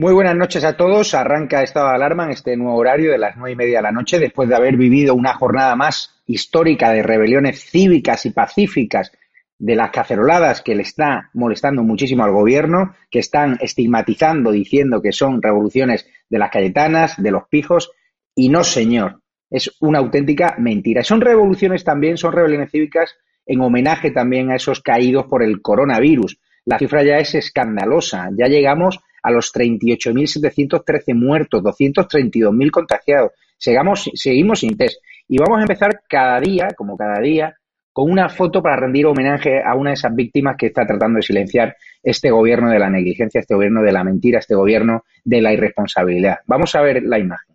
Muy buenas noches a todos. Arranca estado de alarma en este nuevo horario de las nueve y media de la noche, después de haber vivido una jornada más histórica de rebeliones cívicas y pacíficas de las caceroladas que le está molestando muchísimo al gobierno, que están estigmatizando, diciendo que son revoluciones de las Cayetanas, de los pijos, y no, señor, es una auténtica mentira. Son revoluciones también, son rebeliones cívicas en homenaje también a esos caídos por el coronavirus. La cifra ya es escandalosa, ya llegamos a los 38.713 muertos, 232.000 contagiados. Seguimos, seguimos sin test. Y vamos a empezar cada día, como cada día, con una foto para rendir homenaje a una de esas víctimas que está tratando de silenciar este gobierno de la negligencia, este gobierno de la mentira, este gobierno de la irresponsabilidad. Vamos a ver la imagen.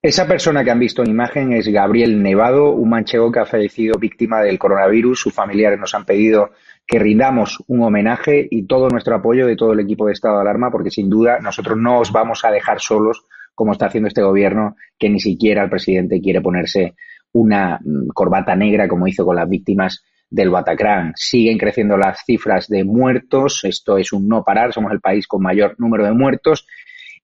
Esa persona que han visto en imagen es Gabriel Nevado, un manchego que ha fallecido víctima del coronavirus. Sus familiares nos han pedido que rindamos un homenaje y todo nuestro apoyo de todo el equipo de estado de alarma, porque sin duda nosotros no os vamos a dejar solos como está haciendo este gobierno, que ni siquiera el presidente quiere ponerse una mm, corbata negra como hizo con las víctimas del Bataclan. Siguen creciendo las cifras de muertos, esto es un no parar, somos el país con mayor número de muertos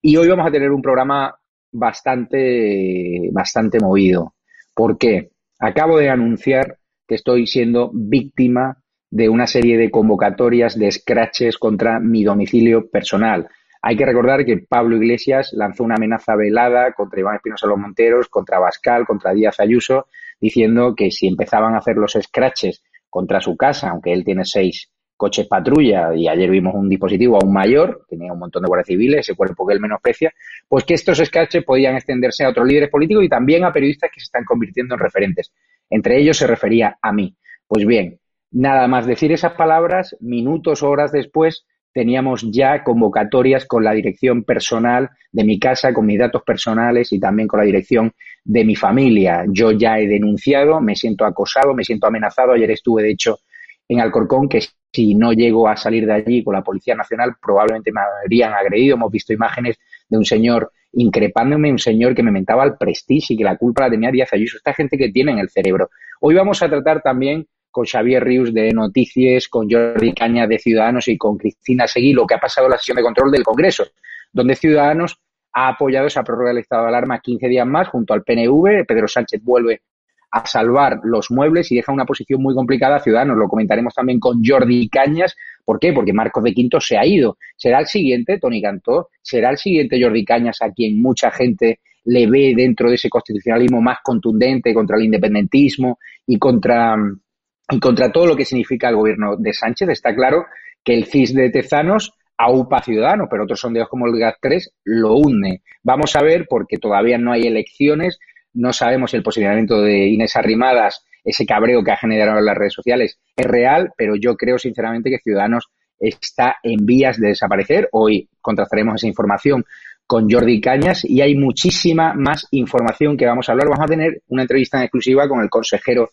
y hoy vamos a tener un programa bastante, bastante movido. ¿Por qué? Acabo de anunciar que estoy siendo víctima de una serie de convocatorias de scratches contra mi domicilio personal. Hay que recordar que Pablo Iglesias lanzó una amenaza velada contra Iván Espinosa Los Monteros, contra Bascal, contra Díaz Ayuso, diciendo que si empezaban a hacer los scratches contra su casa, aunque él tiene seis coches patrulla, y ayer vimos un dispositivo aún mayor, tenía un montón de guardias civiles, ese cuerpo que él menosprecia, pues que estos sketches podían extenderse a otros líderes políticos y también a periodistas que se están convirtiendo en referentes. Entre ellos se refería a mí. Pues bien, nada más decir esas palabras, minutos o horas después teníamos ya convocatorias con la dirección personal de mi casa, con mis datos personales y también con la dirección de mi familia. Yo ya he denunciado, me siento acosado, me siento amenazado. Ayer estuve, de hecho, en Alcorcón, que si no llego a salir de allí con la Policía Nacional, probablemente me habrían agredido. Hemos visto imágenes de un señor increpándome, un señor que me mentaba al prestige y que la culpa la tenía Díaz Ayuso. Esta gente que tiene en el cerebro. Hoy vamos a tratar también con Xavier Rius de Noticias, con Jordi Caña de Ciudadanos y con Cristina Seguí lo que ha pasado en la sesión de control del Congreso, donde Ciudadanos ha apoyado esa prórroga del estado de alarma 15 días más junto al PNV. Pedro Sánchez vuelve a salvar los muebles y deja una posición muy complicada a Ciudadanos. Lo comentaremos también con Jordi Cañas. ¿Por qué? Porque Marcos de Quinto se ha ido. ¿Será el siguiente, Tony Cantó? ¿Será el siguiente Jordi Cañas a quien mucha gente le ve dentro de ese constitucionalismo más contundente contra el independentismo y contra, y contra todo lo que significa el gobierno de Sánchez? Está claro que el CIS de Tezanos aupa Ciudadanos, pero otros sondeos como el GAT3 lo hunde. Vamos a ver, porque todavía no hay elecciones, no sabemos si el posicionamiento de Inés Arrimadas, ese cabreo que ha generado en las redes sociales, es real, pero yo creo sinceramente que Ciudadanos está en vías de desaparecer. Hoy contrastaremos esa información con Jordi Cañas y hay muchísima más información que vamos a hablar. Vamos a tener una entrevista en exclusiva con el consejero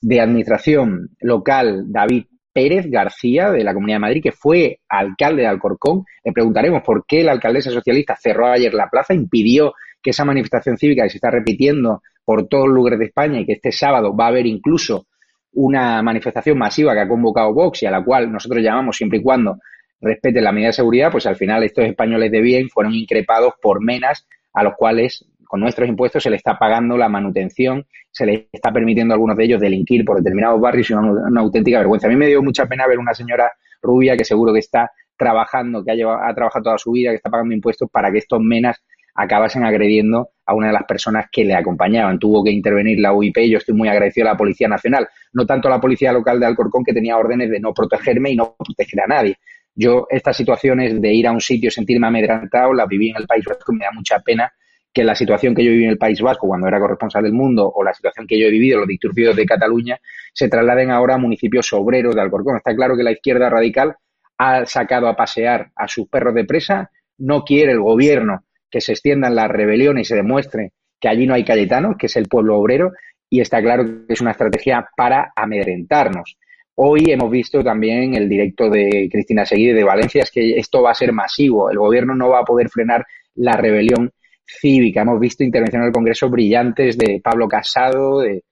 de Administración local, David Pérez García, de la Comunidad de Madrid, que fue alcalde de Alcorcón. Le preguntaremos por qué la alcaldesa socialista cerró ayer la plaza, impidió que esa manifestación cívica que se está repitiendo por todos los lugares de España y que este sábado va a haber incluso una manifestación masiva que ha convocado Vox y a la cual nosotros llamamos siempre y cuando respete la medida de seguridad, pues al final estos españoles de bien fueron increpados por menas a los cuales con nuestros impuestos se les está pagando la manutención, se les está permitiendo a algunos de ellos delinquir por determinados barrios y una, una auténtica vergüenza. A mí me dio mucha pena ver una señora rubia que seguro que está trabajando, que ha, llevado, ha trabajado toda su vida, que está pagando impuestos para que estos menas acabasen agrediendo a una de las personas que le acompañaban. Tuvo que intervenir la UIP. Yo estoy muy agradecido a la Policía Nacional, no tanto a la Policía Local de Alcorcón, que tenía órdenes de no protegerme y no proteger a nadie. Yo estas situaciones de ir a un sitio, sentirme amedrentado, las viví en el País Vasco me da mucha pena que la situación que yo viví en el País Vasco cuando era corresponsal del mundo o la situación que yo he vivido los disturbios de Cataluña se trasladen ahora a municipios obreros de Alcorcón. Está claro que la izquierda radical ha sacado a pasear a sus perros de presa, no quiere el gobierno que se extiendan las rebeliones y se demuestre que allí no hay cayetanos, que es el pueblo obrero, y está claro que es una estrategia para amedrentarnos. Hoy hemos visto también el directo de Cristina Seguí de Valencia, es que esto va a ser masivo, el gobierno no va a poder frenar la rebelión cívica. Hemos visto intervenciones en el Congreso brillantes de Pablo Casado, de,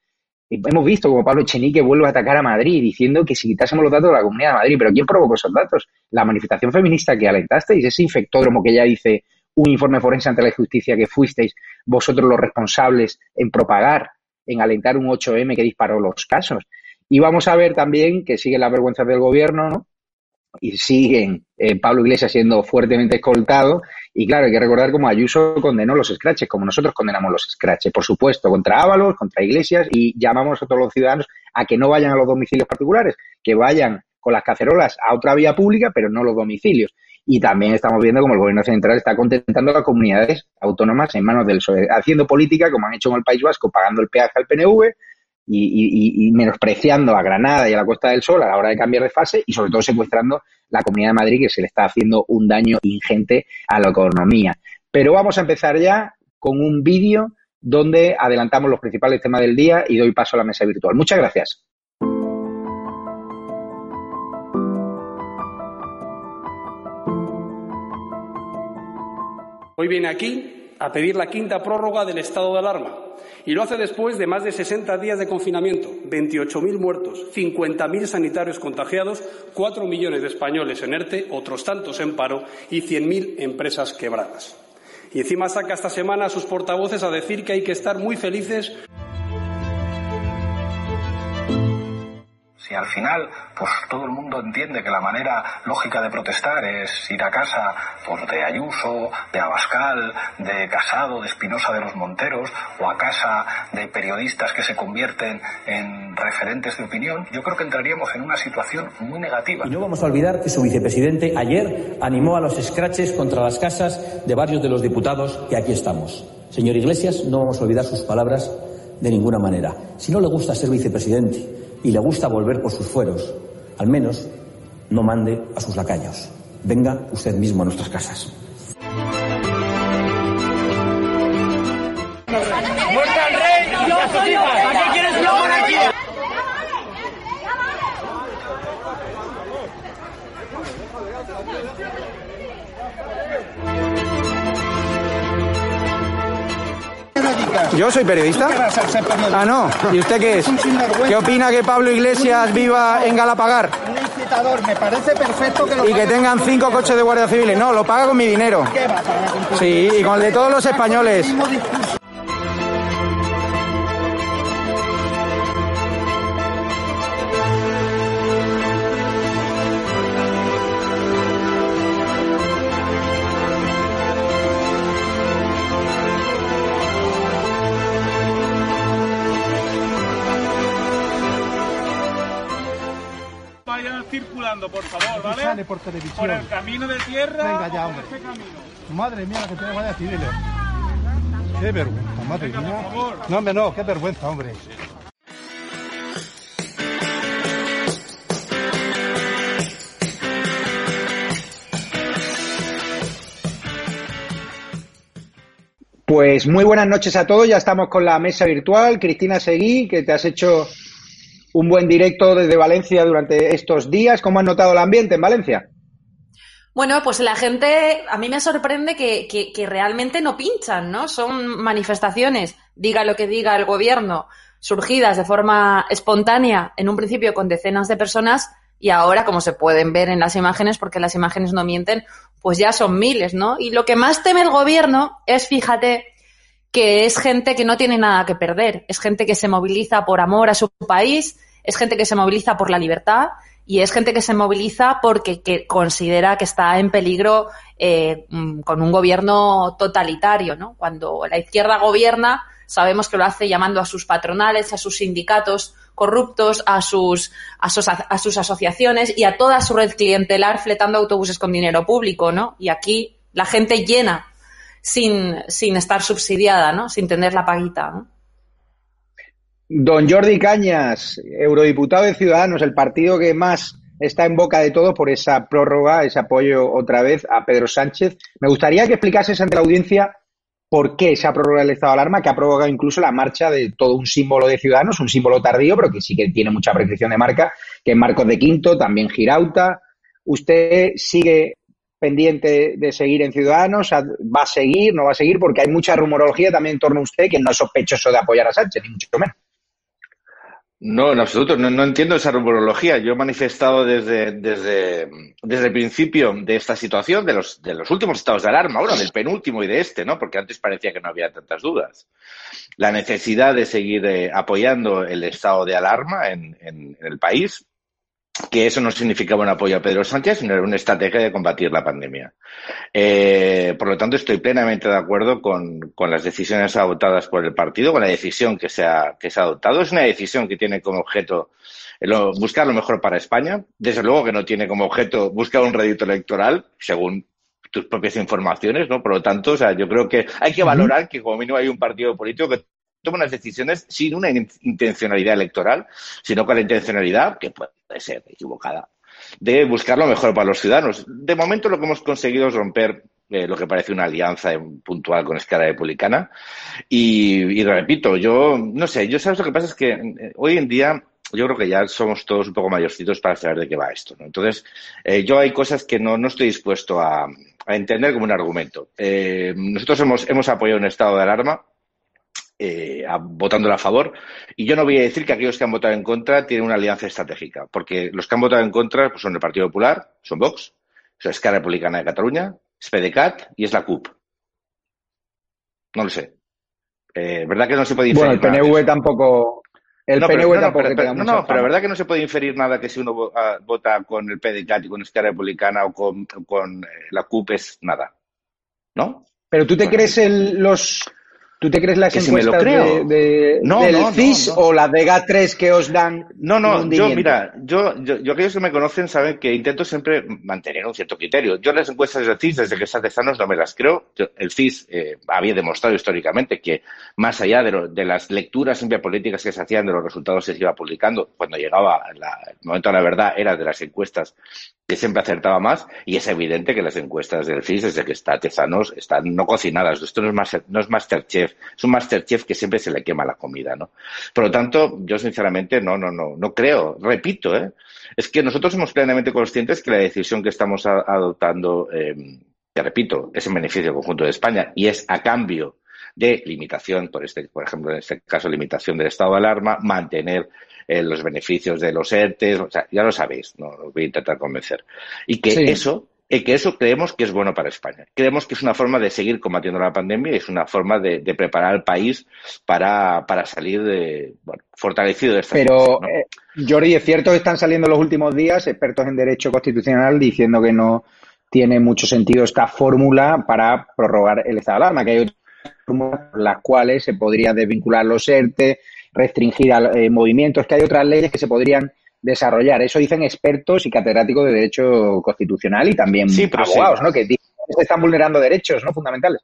hemos visto como Pablo Chenique vuelve a atacar a Madrid diciendo que si quitásemos los datos de la Comunidad de Madrid, pero ¿quién provocó esos datos? La manifestación feminista que alentasteis, ese infectódromo que ya dice un informe forense ante la justicia que fuisteis vosotros los responsables en propagar, en alentar un 8M que disparó los casos. Y vamos a ver también que siguen las vergüenzas del gobierno, ¿no? y siguen eh, Pablo Iglesias siendo fuertemente escoltado. Y claro, hay que recordar cómo Ayuso condenó los scratches, como nosotros condenamos los scratches, por supuesto, contra Ábalos, contra Iglesias, y llamamos a todos los ciudadanos a que no vayan a los domicilios particulares, que vayan con las cacerolas a otra vía pública, pero no los domicilios. Y también estamos viendo como el gobierno central está contentando a las comunidades autónomas en manos del PSOE, haciendo política, como han hecho en el País Vasco, pagando el peaje al PNV, y, menospreciando a Granada y a la Costa del Sol a la hora de cambiar de fase y sobre todo secuestrando la Comunidad de Madrid que se le está haciendo un daño ingente a la economía. Pero vamos a empezar ya con un vídeo donde adelantamos los principales temas del día y doy paso a la mesa virtual. Muchas gracias. Hoy viene aquí a pedir la quinta prórroga del estado de alarma. Y lo hace después de más de 60 días de confinamiento, 28.000 muertos, 50.000 sanitarios contagiados, 4 millones de españoles en ERTE, otros tantos en paro y 100.000 empresas quebradas. Y encima saca esta semana a sus portavoces a decir que hay que estar muy felices Si al final, pues todo el mundo entiende que la manera lógica de protestar es ir a casa pues, de Ayuso, de Abascal, de Casado, de Espinosa de los Monteros, o a casa de periodistas que se convierten en referentes de opinión, yo creo que entraríamos en una situación muy negativa. Y no vamos a olvidar que su vicepresidente ayer animó a los escraches contra las casas de varios de los diputados que aquí estamos. Señor Iglesias, no vamos a olvidar sus palabras de ninguna manera. Si no le gusta ser vicepresidente, y le gusta volver por sus fueros, al menos no mande a sus lacayos. Venga usted mismo a nuestras casas. ¿Yo soy periodista? Ah, no. ¿Y usted qué es? ¿Qué opina que Pablo Iglesias viva en Galapagar? Un incitador, me parece perfecto que lo Y que tengan cinco coches de Guardia Civil. No, lo paga con mi dinero. ¿Qué va a pagar con tu Sí, y con el de todos los españoles. Por favor, ¿vale? Sale por televisión. Por el camino de tierra. Venga ya, hombre. este camino. Madre mía, la que tiene Guardia Civil. Qué vergüenza, madre Venga, por mía. favor. No, hombre, no, qué vergüenza, hombre. Pues muy buenas noches a todos, ya estamos con la mesa virtual. Cristina Seguí, que te has hecho un buen directo desde Valencia durante estos días. ¿Cómo has notado el ambiente en Valencia? Bueno, pues la gente, a mí me sorprende que, que- realmente no pinchan, ¿no? Son manifestaciones, diga lo que diga el gobierno, surgidas de forma espontánea, en un principio con decenas de personas, y ahora, como se pueden ver en las imágenes, porque las imágenes no mienten, pues ya son miles, ¿no? Y lo que más teme el gobierno es, fíjate, que es gente que no tiene nada que perder, es gente que se moviliza por amor a su país, es gente que se moviliza por la libertad y es gente que se moviliza porque que considera que está en peligro eh, mm, con un gobierno totalitario, ¿no? Cuando la izquierda gobierna, sabemos que lo hace llamando a sus patronales, a sus sindicatos corruptos, a sus, asociaciones y a toda su red clientelar fletando autobuses con dinero público, ¿no? Y aquí la gente llena sin, estar subsidiada, ¿no? Sin tener la paguita. Don Jordi Cañas, eurodiputado de Ciudadanos, el partido que más está en boca de todo por esa prórroga, ese apoyo otra vez a Pedro Sánchez. Me gustaría que explicases ante la audiencia por qué esa prórroga del estado de alarma, que ha provocado incluso la marcha de todo un símbolo de Ciudadanos, un símbolo tardío, pero que sí que tiene mucha precisión de marca, que es Marcos de Quinto, también Girauta. ¿Usted sigue pendiente de seguir en Ciudadanos? ¿Va a seguir? ¿No va a seguir? Porque hay mucha rumorología también en torno a usted que no es sospechoso de apoyar a Sánchez, ni mucho menos. No, en absoluto. No, entiendo esa rumorología. Yo he manifestado desde, desde, desde el principio de esta situación, de los, de los últimos estados de alarma, bueno, del penúltimo y de este, ¿no? Porque antes parecía que no había tantas dudas. La necesidad de seguir eh, apoyando el estado de alarma en, en el país que eso no significaba un apoyo a Pedro Sánchez, sino era una estrategia de combatir la pandemia. Eh, por lo tanto, estoy plenamente de acuerdo con, con, las decisiones adoptadas por el partido, con la decisión que se, ha, que se ha adoptado. Es una decisión que tiene como objeto lo, buscar lo mejor para España. Desde luego que no tiene como objeto buscar un rédito electoral, según tus propias informaciones, ¿no? Por lo tanto, o sea, yo creo que hay que valorar que como mínimo hay un partido político que toma unas decisiones sin una intencionalidad electoral, sino con la intencionalidad, que puede ser equivocada, de buscar lo mejor para los ciudadanos. De momento lo que hemos conseguido es romper eh, lo que parece una alianza puntual con Escala Republicana. Y, y, repito, yo no sé, yo sabes lo que pasa es que eh, hoy en día yo creo que ya somos todos un poco mayorcitos para saber de qué va esto. ¿no? Entonces, eh, yo hay cosas que no, no estoy dispuesto a, a entender como un argumento. Eh, nosotros hemos, hemos apoyado un estado de alarma eh, a, votándolo a favor. Y yo no voy a decir que aquellos que han votado en contra tienen una alianza estratégica, porque los que han votado en contra pues, son el Partido Popular, son Vox, son Esquerra Republicana de Cataluña, es PDeCAT y es la CUP. No lo sé. Eh, ¿Verdad que no se puede inferir Bueno, el PNV tampoco... El no, PNV pero, no, tampoco pero, pero, no, no, pero verdad que no se puede inferir nada que si uno ah, vota con el PDeCAT y con Esquerra Republicana o con, con eh, la CUP es nada. ¿No? Pero tú te Bueno, crees el, los ¿Tú te crees las Que si me lo encuestas creo. de, de- No, del no, CIS no. o las de GA3 que os dan? No, no, yo, mira, yo, yo, yo aquellos que me conocen saben que intento siempre mantener un cierto criterio. Yo las encuestas del CIS, desde que está de sanos, no me las creo. Yo- el CIS eh, había demostrado históricamente que, más allá de, lo- de las lecturas siempre políticas que se hacían de los resultados que se iba publicando, cuando llegaba la- el momento de la verdad, era de las encuestas que siempre acertaba más, y es evidente que las encuestas del CIS, desde que está Tezanos, están no cocinadas. Esto no es, master- no es Masterchef, es un Masterchef que siempre se le quema la comida, ¿no? Por lo tanto, yo sinceramente no, no, no, no creo. Repito, ¿eh? es que nosotros somos plenamente conscientes que la decisión que estamos a- adoptando, eh, que repito, es en beneficio del conjunto de España y es a cambio de limitación, por este, por ejemplo, en este caso, limitación del estado de alarma, mantener eh, los beneficios de los ERTES, o sea, ya lo sabéis, no os voy a intentar convencer. Y que Sí. eso, y que eso creemos que es bueno para España. Creemos que es una forma de seguir combatiendo la pandemia y es una forma de, de preparar al país para, para salir de, bueno, fortalecido de esta Pero, crisis, ¿no? eh, Jordi, es cierto que están saliendo en los últimos días expertos en derecho constitucional diciendo que no tiene mucho sentido esta fórmula para prorrogar el estado de alarma, que hay otras fórmulas por las cuales se podría desvincular los ERTE, restringir al- eh, movimientos, que hay otras leyes que se podrían desarrollar. Eso dicen expertos y catedráticos de derecho constitucional y también Sí, pero sí. abogados, ¿no? Que dicen que se están vulnerando derechos, ¿no? Fundamentales.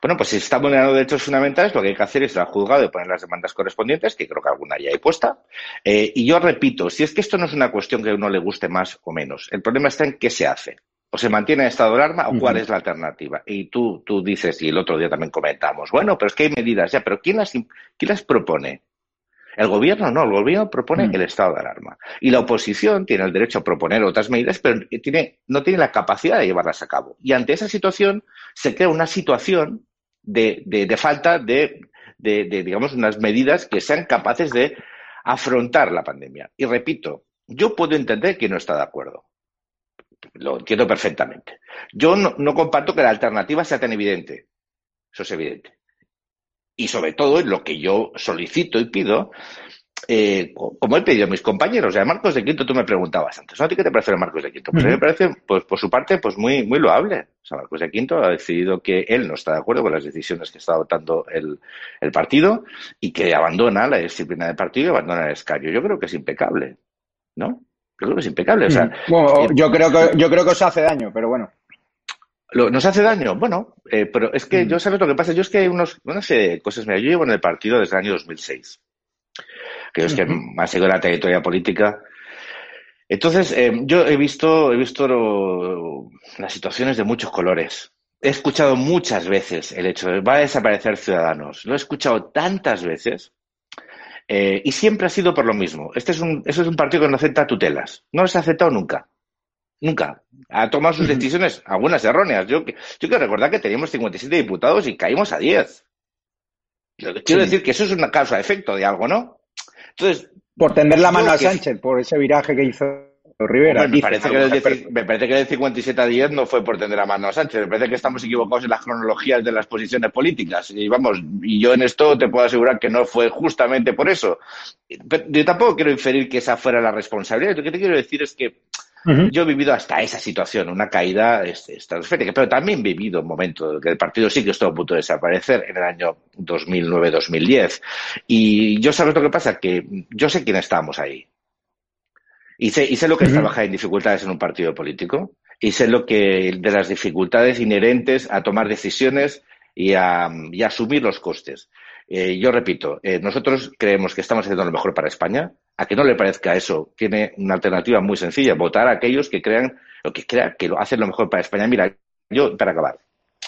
Bueno, pues si se están vulnerando derechos fundamentales, lo que hay que hacer es ir al juzgado y poner las demandas correspondientes, que creo que alguna ya hay puesta. Eh, y yo repito, si es que esto no es una cuestión que a uno le guste más o menos, el problema está en qué se hace. O se mantiene el estado de alarma o cuál es la alternativa. Y tú, tú dices, y el otro día también comentamos, bueno, pero es que hay medidas ya, pero ¿quién las, quién las propone? El gobierno no, el gobierno propone Mm. el estado de alarma. Y la oposición tiene el derecho a proponer otras medidas, pero tiene, no tiene la capacidad de llevarlas a cabo. Y ante esa situación se crea una situación de, de- de falta de, de- de, digamos, unas medidas que sean capaces de afrontar la pandemia. Y repito, yo puedo entender que no está de acuerdo. Lo entiendo perfectamente. Yo no, no comparto que la alternativa sea tan evidente. Eso es evidente. Y sobre todo, lo que yo solicito y pido eh, como he pedido a mis compañeros, a Marcos de Quinto tú me preguntabas antes, ¿no? ¿A ti qué te parece Marcos de Quinto? Pues a mí me parece, pues por su parte, pues muy, muy loable. O sea, Marcos de Quinto ha decidido que él no está de acuerdo con las decisiones que está adoptando el, el partido y que abandona la disciplina del partido y abandona el escaño. Yo creo que es impecable, ¿no? Yo creo que es impecable. O sea, Bueno, eh, yo creo que yo creo que os hace daño, pero bueno. Lo- ¿Nos hace daño? Bueno, eh, pero es que yo sabes lo que pasa. Yo es que hay unos, no sé, cosas. Mira, yo llevo en el partido desde el año 2006. Que es que más seguido la trayectoria política. Entonces, eh, yo he visto, he visto lo- las situaciones de muchos colores. He escuchado muchas veces el hecho de va a desaparecer Ciudadanos. Lo he escuchado tantas veces eh, y siempre ha sido por lo mismo. Este es un, eso es un partido que no acepta tutelas. No los ha aceptado nunca. Nunca. Ha tomado sus decisiones, algunas erróneas. Yo, que- yo quiero recordar que teníamos 57 diputados y caímos a 10. Lo que Quiero Sí. decir que eso es una causa-efecto de algo, ¿no? Entonces, Por tender la mano a Sánchez, por ese viraje que hizo Rivera. Hombre, me, parece que del me parece que del 57 a 10 no fue por tender la mano a Sánchez. Me parece que estamos equivocados en las cronologías de las posiciones políticas. Y vamos, y yo en esto te puedo asegurar que no fue justamente por eso. Pero yo tampoco quiero inferir que esa fuera la responsabilidad. Lo que te quiero decir es que yo he vivido hasta esa situación, una caída este, estratosférica, pero también he vivido un momento que el partido sí que estuvo a punto de desaparecer en el año 2009-2010. Y yo sabes lo que pasa, que yo sé quién estábamos ahí. Y sé, y sé lo que es Ujú. trabajar en dificultades en un partido político. Y sé lo que de las dificultades inherentes a tomar decisiones y a, y a asumir los costes. Eh, yo repito, eh, nosotros creemos que estamos haciendo lo mejor para España. A que no le parezca eso, tiene una alternativa muy sencilla: votar a aquellos que crean lo que crean que lo hacen lo mejor para España. Mira, yo para acabar,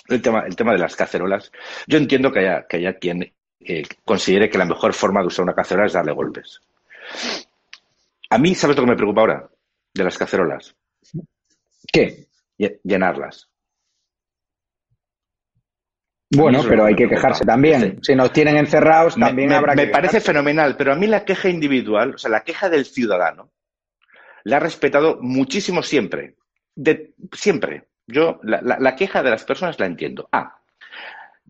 el tema, el tema de las cacerolas. Yo entiendo que haya, que haya quien eh, considere que la mejor forma de usar una cacerola es darle golpes. A mí, ¿sabes lo que me preocupa ahora? De las cacerolas. ¿Qué? Lle- Llenarlas. Bueno, pero hay me que quejarse también. Si nos tienen encerrados, Me, también me- habrá me que parece quejarse. fenomenal, pero a mí la queja individual, o sea, la queja del ciudadano, la he respetado muchísimo siempre. De, siempre. Yo, la, la- la queja de las personas la entiendo. Ah,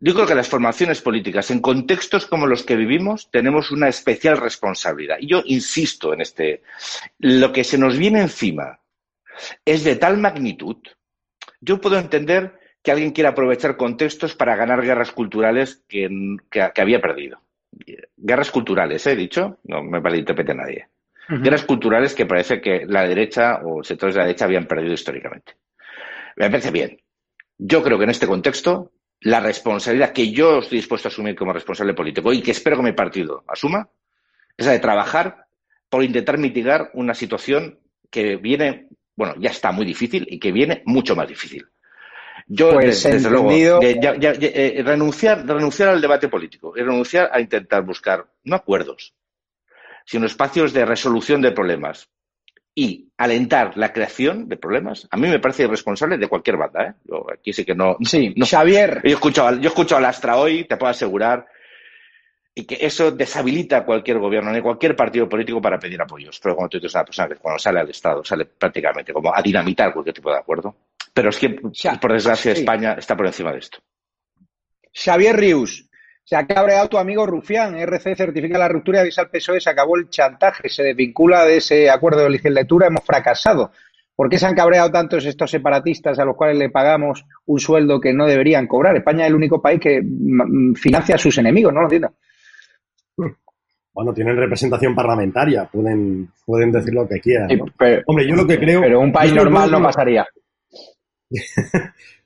yo creo que las formaciones políticas, en contextos como los que vivimos, tenemos una especial responsabilidad. Y yo insisto en este. Lo que se nos viene encima es de tal magnitud. Yo puedo entender que alguien quiera aprovechar contextos para ganar guerras culturales que, que- que había perdido. Guerras culturales, ¿eh? he dicho, no me malinterprete nadie. Guerras culturales que parece que la derecha o sectores de la derecha habían perdido históricamente. Me parece bien. Yo creo que en este contexto, la responsabilidad que yo estoy dispuesto a asumir como responsable político y que espero que mi partido asuma, es la de trabajar por intentar mitigar una situación que viene, bueno, ya está muy difícil y que viene mucho más difícil. Yo, Pues, des- desde luego, entendido. de- ya- ya- ya- eh, renunciar, renunciar al debate político y renunciar a intentar buscar, no acuerdos, sino espacios de resolución de problemas y alentar la creación de problemas, a mí me parece irresponsable de cualquier banda. ¿eh? Yo aquí sí que no. Sí, no. Xavier. Yo he escuchado, al- yo he escuchado al Astra hoy, te puedo asegurar, y que eso deshabilita a cualquier gobierno, ni a cualquier partido político para pedir apoyos. Pero como tú dices, una persona que cuando sale al Estado sale prácticamente como a dinamitar cualquier tipo de acuerdo. Pero es que, por desgracia, sí. España está por encima de esto. Xavier Rius. Se ha cabreado tu amigo Rufián. RC certifica la ruptura y avisa al PSOE. Se acabó el chantaje. Se desvincula de ese acuerdo de legislatura. Hemos fracasado. ¿Por qué se han cabreado tantos estos separatistas a los cuales le pagamos un sueldo que no deberían cobrar? España es el único país que mm, financia a sus enemigos. No lo entiendo. Bueno, tienen representación parlamentaria, pueden, pueden decir lo que quieran. ¿no? pero- Hombre, yo lo que creo. Pero un país normal no pasaría.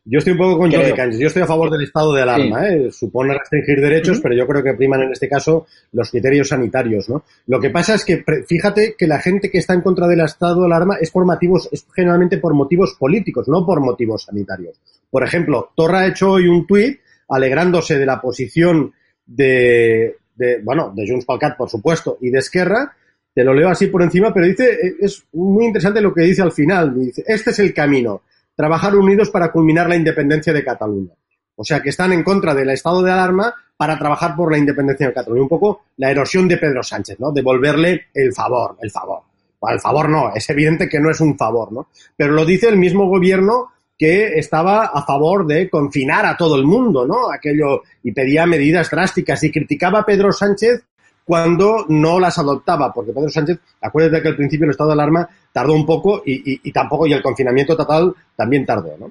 Yo estoy un poco con. Jordi Cañas. Yo estoy a favor del estado de alarma. ¿eh? Supone restringir derechos, pero yo creo que priman en este caso los criterios sanitarios. ¿no? Lo que pasa es que fíjate que la gente que está en contra del estado de alarma es por motivos, es generalmente por motivos políticos, no por motivos sanitarios. Por ejemplo, Torra ha hecho hoy un tuit alegrándose de la posición de, de bueno, de Junts pel Cat, por supuesto, y de Esquerra. Te lo leo así por encima, pero dice, eh, es muy interesante lo que dice al final. Dice, este es el camino trabajar unidos para culminar la independencia de Cataluña. O sea, que están en contra del estado de alarma para trabajar por la independencia de Cataluña. Un poco la erosión de Pedro Sánchez, ¿no? Devolverle el favor, el favor. Bueno, el favor no, es evidente que no es un favor, ¿no? Pero lo dice el mismo gobierno que estaba a favor de confinar a todo el mundo, ¿no? Aquello, y pedía medidas drásticas y criticaba a Pedro Sánchez cuando no las adoptaba, porque Pedro Sánchez, acuérdate que al principio el estado de alarma tardó un poco y, tampoco, y el confinamiento total también tardó, ¿no?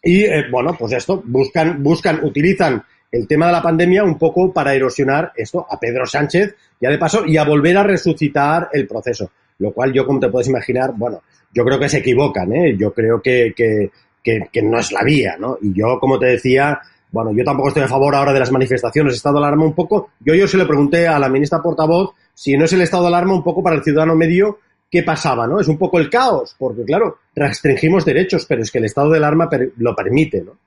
Y eh, bueno, pues esto, buscan, buscan, utilizan el tema de la pandemia un poco para erosionar esto a Pedro Sánchez, ya de paso, y a volver a resucitar el proceso. Lo cual yo, como te puedes imaginar, bueno, yo creo que se equivocan, ¿eh? Yo creo que, que, no es la vía, ¿no? Y yo, como te decía, bueno, yo tampoco estoy a favor ahora de las manifestaciones, estado de alarma un poco. Yo, yo se le pregunté a la ministra portavoz si no es el estado de alarma un poco para el ciudadano medio qué pasaba, ¿no? Es un poco el caos, porque claro, restringimos derechos, pero es que el estado de alarma lo permite, ¿no?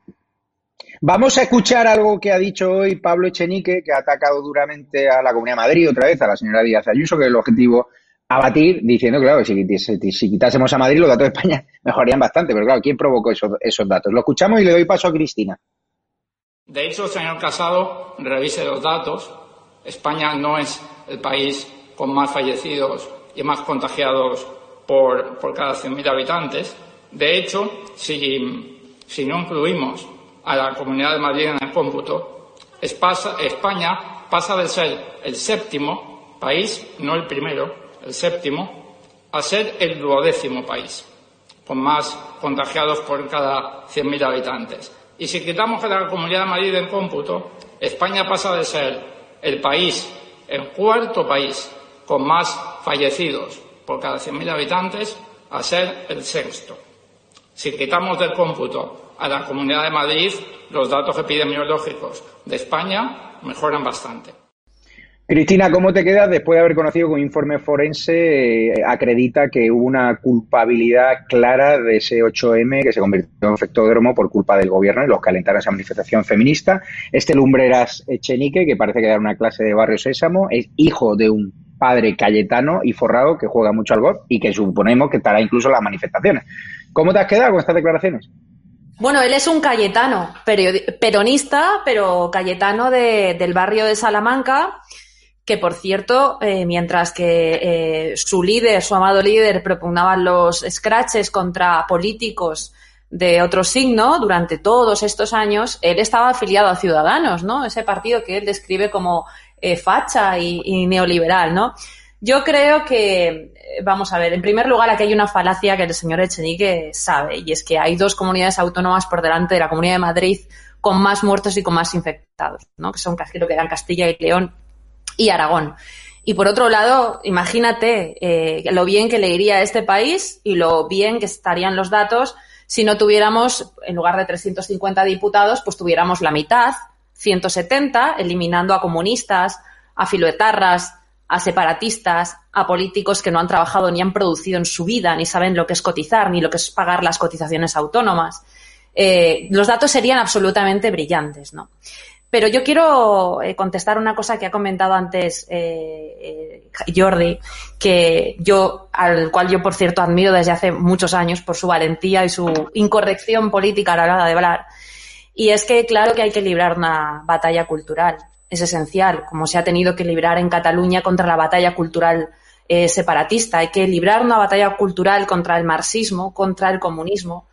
Vamos a escuchar algo que ha dicho hoy Pablo Echenique, que ha atacado duramente a la Comunidad de Madrid, otra vez a la señora Díaz Ayuso, que es el objetivo abatir, diciendo, claro, que si, si, quitásemos a Madrid, los datos de España mejorarían bastante. Pero claro, ¿quién provocó esos, esos datos? Lo escuchamos y le doy paso a Cristina. De hecho, señor Casado, revise los datos. España no es el país con más fallecidos y más contagiados por, por cada 100.000 habitantes. De hecho, si, no incluimos a la Comunidad de Madrid en el cómputo, España pasa de ser el séptimo país, no el primero, el séptimo, a ser el duodécimo país, con más contagiados por cada 100.000 habitantes. Y si quitamos a la Comunidad de Madrid del cómputo, España pasa de ser el país, el cuarto país con más fallecidos por cada 100.000 habitantes, a ser el sexto. Si quitamos del cómputo a la Comunidad de Madrid, los datos epidemiológicos de España mejoran bastante. Cristina, ¿cómo te quedas después de haber conocido que un informe forense eh, acredita que hubo una culpabilidad clara de ese 8M que se convirtió en efectódromo por culpa del gobierno y los que alentaron esa manifestación feminista? Este Lumbreras Echenique, que parece que da una clase de Barrio Sésamo, es hijo de un padre cayetano y forrado que juega mucho al golf y que suponemos que estará incluso en las manifestaciones. ¿Cómo te has quedado con estas declaraciones? Bueno, él es un cayetano, peronista, pero cayetano del barrio de Salamanca, que por cierto, eh, mientras que eh, su líder, su amado líder, propugnaban los scratches contra políticos de otro signo durante todos estos años, él estaba afiliado a Ciudadanos, ¿no? Ese partido que él describe como eh, facha y, neoliberal, ¿no? Yo creo que vamos a ver, en primer lugar, aquí hay una falacia que el señor Echenique sabe, y es que hay dos comunidades autónomas por delante de la Comunidad de Madrid con más muertos y con más infectados, ¿no? que son casi lo que eran Castilla y León y Aragón. Y por otro lado, imagínate eh, lo bien que le iría a este país y lo bien que estarían los datos si no tuviéramos, en lugar de 350 diputados, pues tuviéramos la mitad, 170, eliminando a comunistas, a filoetarras, a separatistas, a políticos que no han trabajado ni han producido en su vida, ni saben lo que es cotizar, ni lo que es pagar las cotizaciones autónomas. Eh, los datos serían absolutamente brillantes, ¿no? Pero yo quiero eh, contestar una cosa que ha comentado antes eh, Jordi, que yo, al cual yo por cierto admiro desde hace muchos años por su valentía y su incorrección política a la hora de hablar. Y es que claro que hay que librar una batalla cultural es esencial, como se ha tenido que librar en Cataluña contra la batalla cultural eh, separatista. Hay que librar una batalla cultural contra el marxismo, contra el comunismo,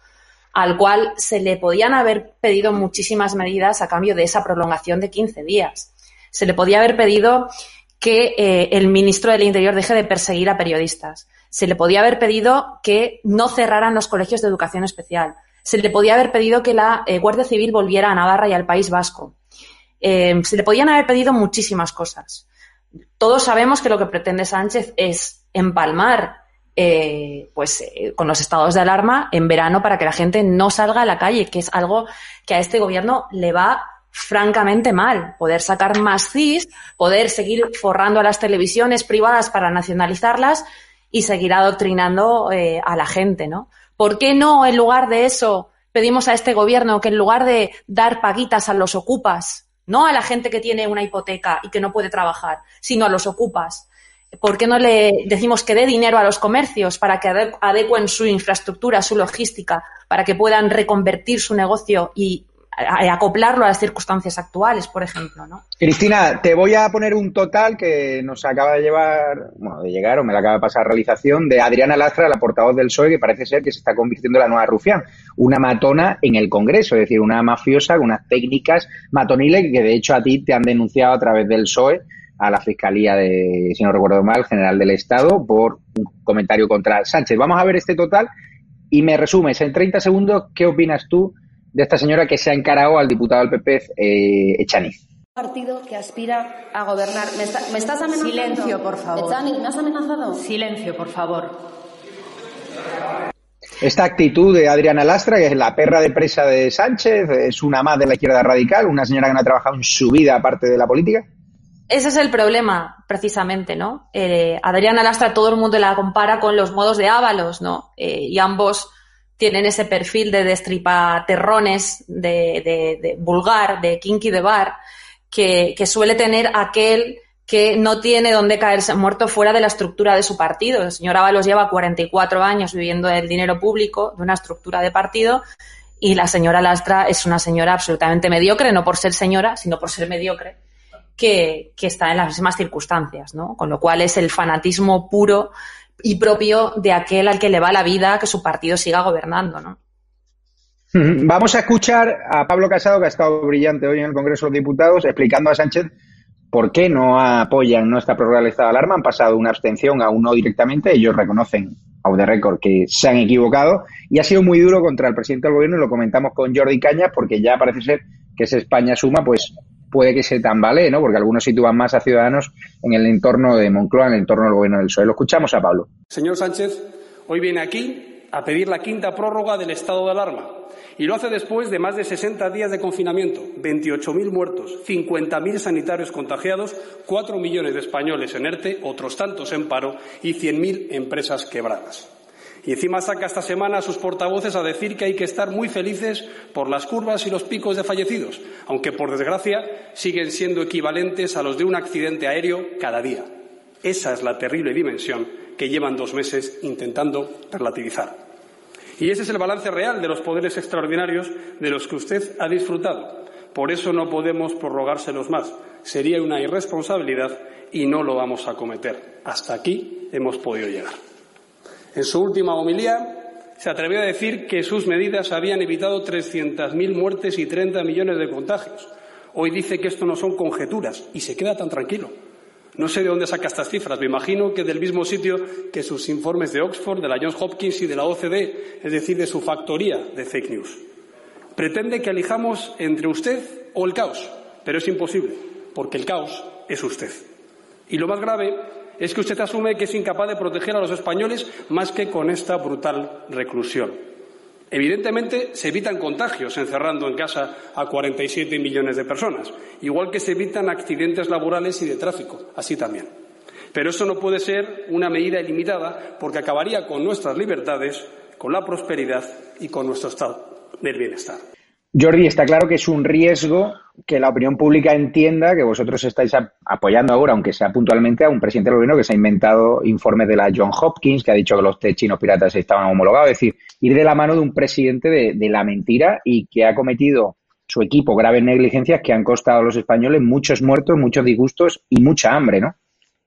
al cual se le podían haber pedido muchísimas medidas a cambio de esa prolongación de 15 días. Se le podía haber pedido que eh, el ministro del Interior deje de perseguir a periodistas. Se le podía haber pedido que no cerraran los colegios de educación especial. Se le podía haber pedido que la eh, Guardia Civil volviera a Navarra y al País Vasco. Eh, se le podían haber pedido muchísimas cosas. Todos sabemos que lo que pretende Sánchez es empalmar eh, pues eh, con los estados de alarma en verano para que la gente no salga a la calle, que es algo que a este gobierno le va francamente mal. Poder sacar más CIS, poder seguir forrando a las televisiones privadas para nacionalizarlas y seguir adoctrinando a la gente, ¿no? ¿Por qué no, en lugar de eso, pedimos a este gobierno que en lugar de dar paguitas a los ocupas, no a la gente que tiene una hipoteca y que no puede trabajar, sino a los ocupas. ¿Por qué no le decimos que dé dinero a los comercios para que adecuen su infraestructura, su logística, para que puedan reconvertir su negocio y acoplarlo a las circunstancias actuales, por ejemplo, ¿no? Cristina, te voy a poner un total que nos acaba de llevar, bueno, de llegar o me la acaba de pasar realización de Adriana Lastra, la portavoz del PSOE, que parece ser que se está convirtiendo en la nueva Rufián, una matona en el Congreso, es decir, una mafiosa con unas técnicas matoniles que de hecho a ti te han denunciado a través del PSOE a la Fiscalía de, si no recuerdo mal, General del Estado por un comentario contra Sánchez. Vamos a ver este total y me resumes en 30 segundos qué opinas tú de esta señora que se ha encarado al diputado del PP, eh, Echaniz. partido que aspira a gobernar. ¿Me, estás amenazando? Silencio, por favor. Echaniz, ¿me has amenazado? Silencio, por favor. Esta actitud de Adriana Lastra, que es la perra de presa de Sánchez, es una más de la izquierda radical, una señora que no ha trabajado en su vida aparte de la política. Ese es el problema, precisamente, ¿no? Eh, Adriana Lastra, todo el mundo la compara con los modos de Ábalos, ¿no? Eh, y ambos tienen ese perfil de destripaterrones, de, de, de vulgar, de kinky de bar, que, que suele tener aquel que no tiene dónde caerse muerto fuera de la estructura de su partido. El señor Ábalos lleva 44 años viviendo del dinero público, de una estructura de partido, y la señora Lastra es una señora absolutamente mediocre, no por ser señora, sino por ser mediocre, que, está en las mismas circunstancias, ¿no? Con lo cual es el fanatismo puro y propio de aquel al que le va la vida que su partido siga gobernando, ¿no? Vamos a escuchar a Pablo Casado, que ha estado brillante hoy en el Congreso de los Diputados, explicando a Sánchez por qué no apoyan nuestra prórroga del estado de alarma. Han pasado una abstención a un no directamente. Ellos reconocen, a de récord, que se han equivocado. Y ha sido muy duro contra el presidente del gobierno y lo comentamos con Jordi Cañas porque ya parece ser que ese España suma, pues puede que se tambalee, ¿no? Porque algunos sitúan más a Ciudadanos en el entorno de Moncloa, en el entorno del gobierno del PSOE. Lo escuchamos a Pablo. Señor Sánchez, hoy viene aquí a pedir la quinta prórroga del estado de alarma y lo hace después de más de 60 días de confinamiento, 28.000 muertos, 50.000 sanitarios contagiados, 4 millones de españoles en ERTE, otros tantos en paro y 100.000 empresas quebradas. Y encima saca esta semana a sus portavoces a decir que hay que estar muy felices por las curvas y los picos de fallecidos, aunque por desgracia siguen siendo equivalentes a los de un accidente aéreo cada día. Esa es la terrible dimensión que llevan dos meses intentando relativizar. Y ese es el balance real de los poderes extraordinarios de los que usted ha disfrutado. Por eso no podemos prorrogárselos más. Sería una irresponsabilidad y no lo vamos a cometer. Hasta aquí hemos podido llegar. En su última homilía se atrevió a decir que sus medidas habían evitado 300.000 muertes y 30 millones de contagios. Hoy dice que esto no son conjeturas y se queda tan tranquilo. No sé de dónde saca estas cifras. Me imagino que del mismo sitio que sus informes de Oxford, de la Johns Hopkins y de la OCDE, es decir, de su factoría de fake news. Pretende que elijamos entre usted o el caos, pero es imposible, porque el caos es usted. Y lo más grave es que usted asume que es incapaz de proteger a los españoles más que con esta brutal reclusión. Evidentemente, se evitan contagios encerrando en casa a 47 millones de personas, igual que se evitan accidentes laborales y de tráfico, así también. Pero eso no puede ser una medida ilimitada porque acabaría con nuestras libertades, con la prosperidad y con nuestro estado del bienestar. Jordi, está claro que es un riesgo que la opinión pública entienda que vosotros estáis apoyando ahora, aunque sea puntualmente, a un presidente del gobierno que se ha inventado informes de la John Hopkins, que ha dicho que los chinos piratas estaban homologados. Es decir, ir de la mano de un presidente de, la mentira y que ha cometido su equipo graves negligencias que han costado a los españoles muchos muertos, muchos disgustos y mucha hambre, ¿no?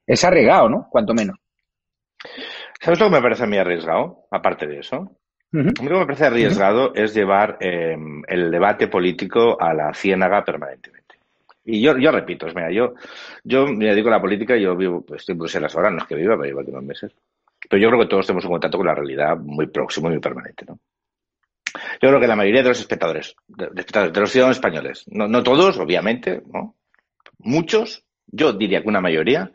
Es arriesgado, ¿no? Cuanto menos. ¿Sabes lo que me parece a arriesgado? Aparte de eso. A mí lo que me parece arriesgado es llevar eh, el debate político a la ciénaga permanentemente. Y yo, yo repito, es, mira, yo, yo me dedico a la política, yo vivo, pues, estoy en Bruselas ahora, no es que viva, pero llevo aquí unos meses. Pero yo creo que todos tenemos un contacto con la realidad muy próximo y muy permanente, ¿no? Yo creo que la mayoría de los espectadores, de, de espectadores, de los ciudadanos españoles, no, no todos, obviamente, ¿no? Muchos, yo diría que una mayoría,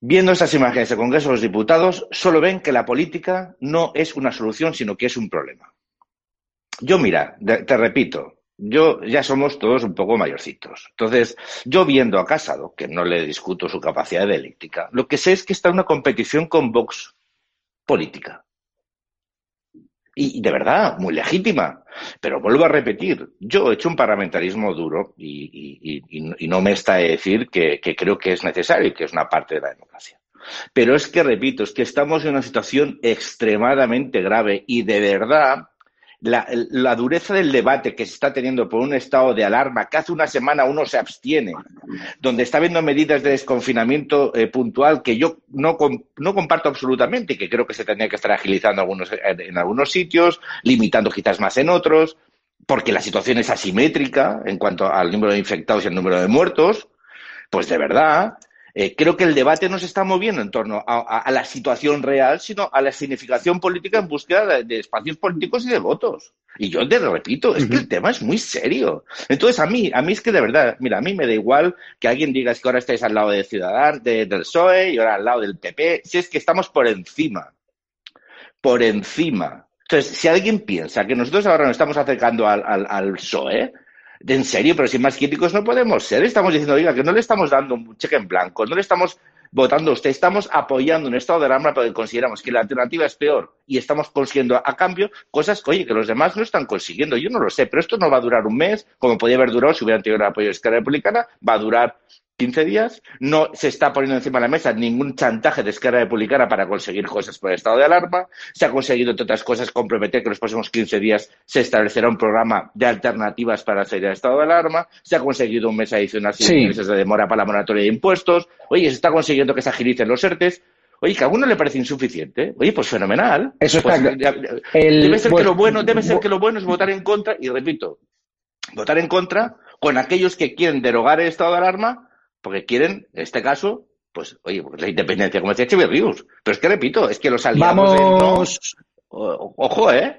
Viendo estas imágenes del Congreso de los Diputados, solo ven que la política no es una solución, sino que es un problema. Yo, mira, te repito, yo ya somos todos un poco mayorcitos. Entonces, yo viendo a Casado, que no le discuto su capacidad dialéctica, lo que sé es que está en una competición con Vox política. Y de verdad, muy legítima. Pero vuelvo a repetir, yo he hecho un parlamentarismo duro y, y, y, no me está a decir que, que, creo que es necesario y que es una parte de la democracia. Pero es que, repito, es que estamos en una situación extremadamente grave y de verdad la, dureza del debate que se está teniendo por un estado de alarma, que hace una semana uno se abstiene, donde está habiendo medidas de desconfinamiento eh, puntual que yo no, no, comparto absolutamente y que creo que se tendría que estar agilizando algunos, en algunos sitios, limitando quizás más en otros, porque la situación es asimétrica en cuanto al número de infectados y el número de muertos. pues de verdad, eh, creo que el debate no se está moviendo en torno a, a- a la situación real, sino a la significación política en búsqueda de, de espacios políticos y de votos. Y yo te repito, es que el tema es muy serio. Entonces, a mí, a mí es que de verdad, mira, a mí me da igual que alguien diga es que ahora estáis al lado de Ciudadanos, de- del PSOE y ahora al lado del PP, si es que estamos por encima por encima. Entonces, si alguien piensa que nosotros ahora nos estamos acercando al, al, al PSOE, en serio, pero si más críticos no podemos ser, estamos diciendo, oiga, que no le estamos dando un cheque en blanco, no le estamos votando a usted, estamos apoyando un estado de alarma porque consideramos que la alternativa es peor y estamos consiguiendo a cambio cosas que, oye, que los demás no están consiguiendo. Yo no lo sé, pero esto no va a durar un mes, como podría haber durado si hubieran tenido el apoyo de Esquerra Republicana, va a durar 15 días, no se está poniendo encima de la mesa ningún chantaje de Esquerra Republicana para conseguir cosas por el estado de alarma, se ha conseguido, entre otras cosas, comprometer que en los próximos 15 días se establecerá un programa de alternativas para salir del estado de alarma, se ha conseguido un mes adicional sin Sí. meses de demora para la moratoria de impuestos, oye, se está consiguiendo que se agilicen los ERTES, Oye, que a uno le parece insuficiente. Oye, pues fenomenal. Eso Pues, está- el- debe ser que lo bueno, debe ser que lo bueno es votar en contra, y repito, votar en contra con aquellos que quieren derogar el estado de alarma, porque quieren, en este caso, pues, oye, pues la independencia, como decía Xavier Rius. Pero es que repito, es que los aliados no- Vamos. ojo, ¿eh?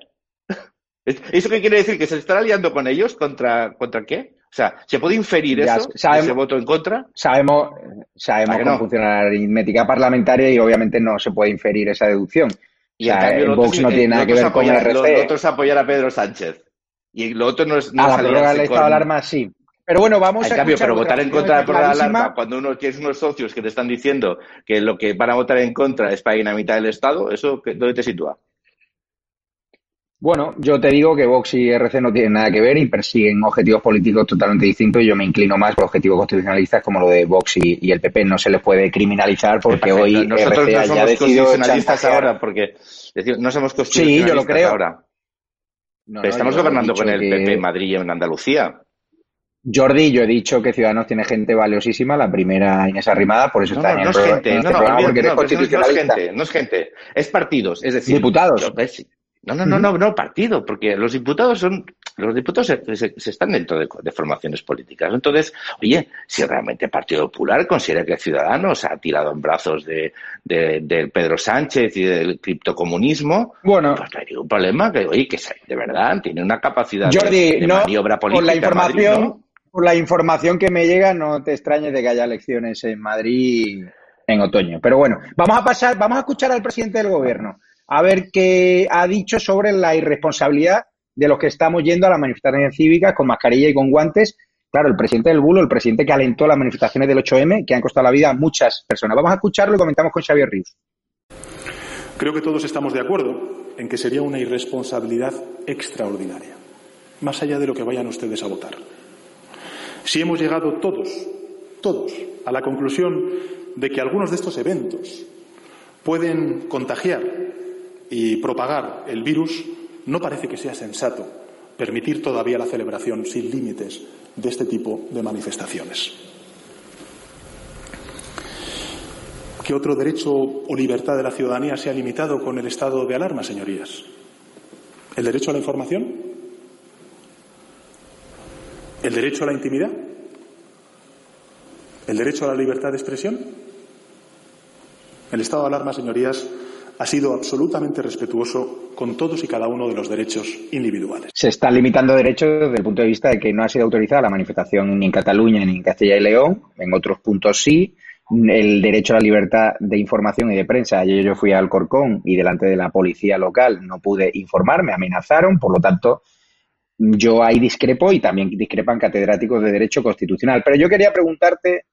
¿Eso qué quiere decir? ¿Que se están aliando con ellos? ¿Contra, contra qué? O sea, ¿se puede inferir Ya eso? sabemos- ese voto en contra? Sabemos, sabemos ¿A que cómo no? funciona la aritmética parlamentaria y obviamente no se puede inferir esa deducción. Y o en sea, cambio, el Vox no tiene nada que ver con el apoyar- Lo, RC. lo otro es apoyar a Pedro Sánchez. Y lo otro no es, no a es la del estado de alarma sí. Pero bueno, vamos En a cambio, pero votar en contra de la está prórroga de clarísima. alarma, cuando uno tienes unos socios que te están diciendo que lo que van a votar en contra es para dinamitar el Estado, ¿eso dónde te sitúa? Bueno, yo te digo que Vox y RC no tienen nada que ver y persiguen objetivos políticos totalmente distintos y yo me inclino más por objetivos constitucionalistas como lo de Vox y, y el PP. No se les puede criminalizar porque Perfecto. hoy Nosotros RC no somos constitucionalistas ahora, porque es decir, no somos Sí, constitucionalistas yo lo creo. ahora. No, Pero no, estamos gobernando con el que- PP en Madrid y en Andalucía. Jordi, yo he dicho que Ciudadanos tiene gente valiosísima, la primera Inés Arrimada, por eso No, está no, en, no el es pro- gente, en no, este no, programa porque eres no, no es gente, no es gente, es partidos, es decir, Diputados. yo- No, no, no, no, no, partido, porque los diputados son, los diputados se, se- se están dentro de, de formaciones políticas. Entonces, oye, si realmente el Partido Popular considera que Ciudadanos ha tirado en brazos de, de, de Pedro Sánchez y del criptocomunismo, Bueno, pues no hay ningún problema, que, oye, que de verdad tiene una capacidad Jordi, de, no, maniobra política. por la Madrid, información, ¿no? Por la información que me llega, no te extrañes de que haya elecciones en Madrid en otoño. Pero bueno, vamos a pasar, vamos a escuchar al presidente del gobierno a ver qué ha dicho sobre la irresponsabilidad de los que estamos yendo a las manifestaciones cívicas con mascarilla y con guantes. Claro, el presidente del bulo, el presidente que alentó las manifestaciones del 8M, que han costado la vida a muchas personas. Vamos a escucharlo y comentamos con Xavier Rius. Creo que todos estamos de acuerdo en que sería una irresponsabilidad extraordinaria, más allá de lo que vayan ustedes a votar. Si hemos llegado todos, todos, a la conclusión de que algunos de estos eventos pueden contagiar y propagar el virus, no parece que sea sensato permitir todavía la celebración sin límites de este tipo de manifestaciones. ¿Qué otro derecho o libertad de la ciudadanía se ha limitado con el estado de alarma, señorías? ¿El derecho a la información? ¿El derecho a la intimidad? ¿El derecho a la libertad de expresión? El estado de alarma, señorías, ha sido absolutamente respetuoso con todos y cada uno de los derechos individuales. se están limitando derechos desde el punto de vista de que no ha sido autorizada la manifestación ni en Cataluña ni en Castilla y León, en otros puntos sí. El derecho a la libertad de información y de prensa. Ayer yo fui al Corcón y delante de la policía local no pude informar, me amenazaron, por lo tanto, yo ahí discrepo y también discrepan catedráticos de Derecho Constitucional. Pero yo quería preguntarte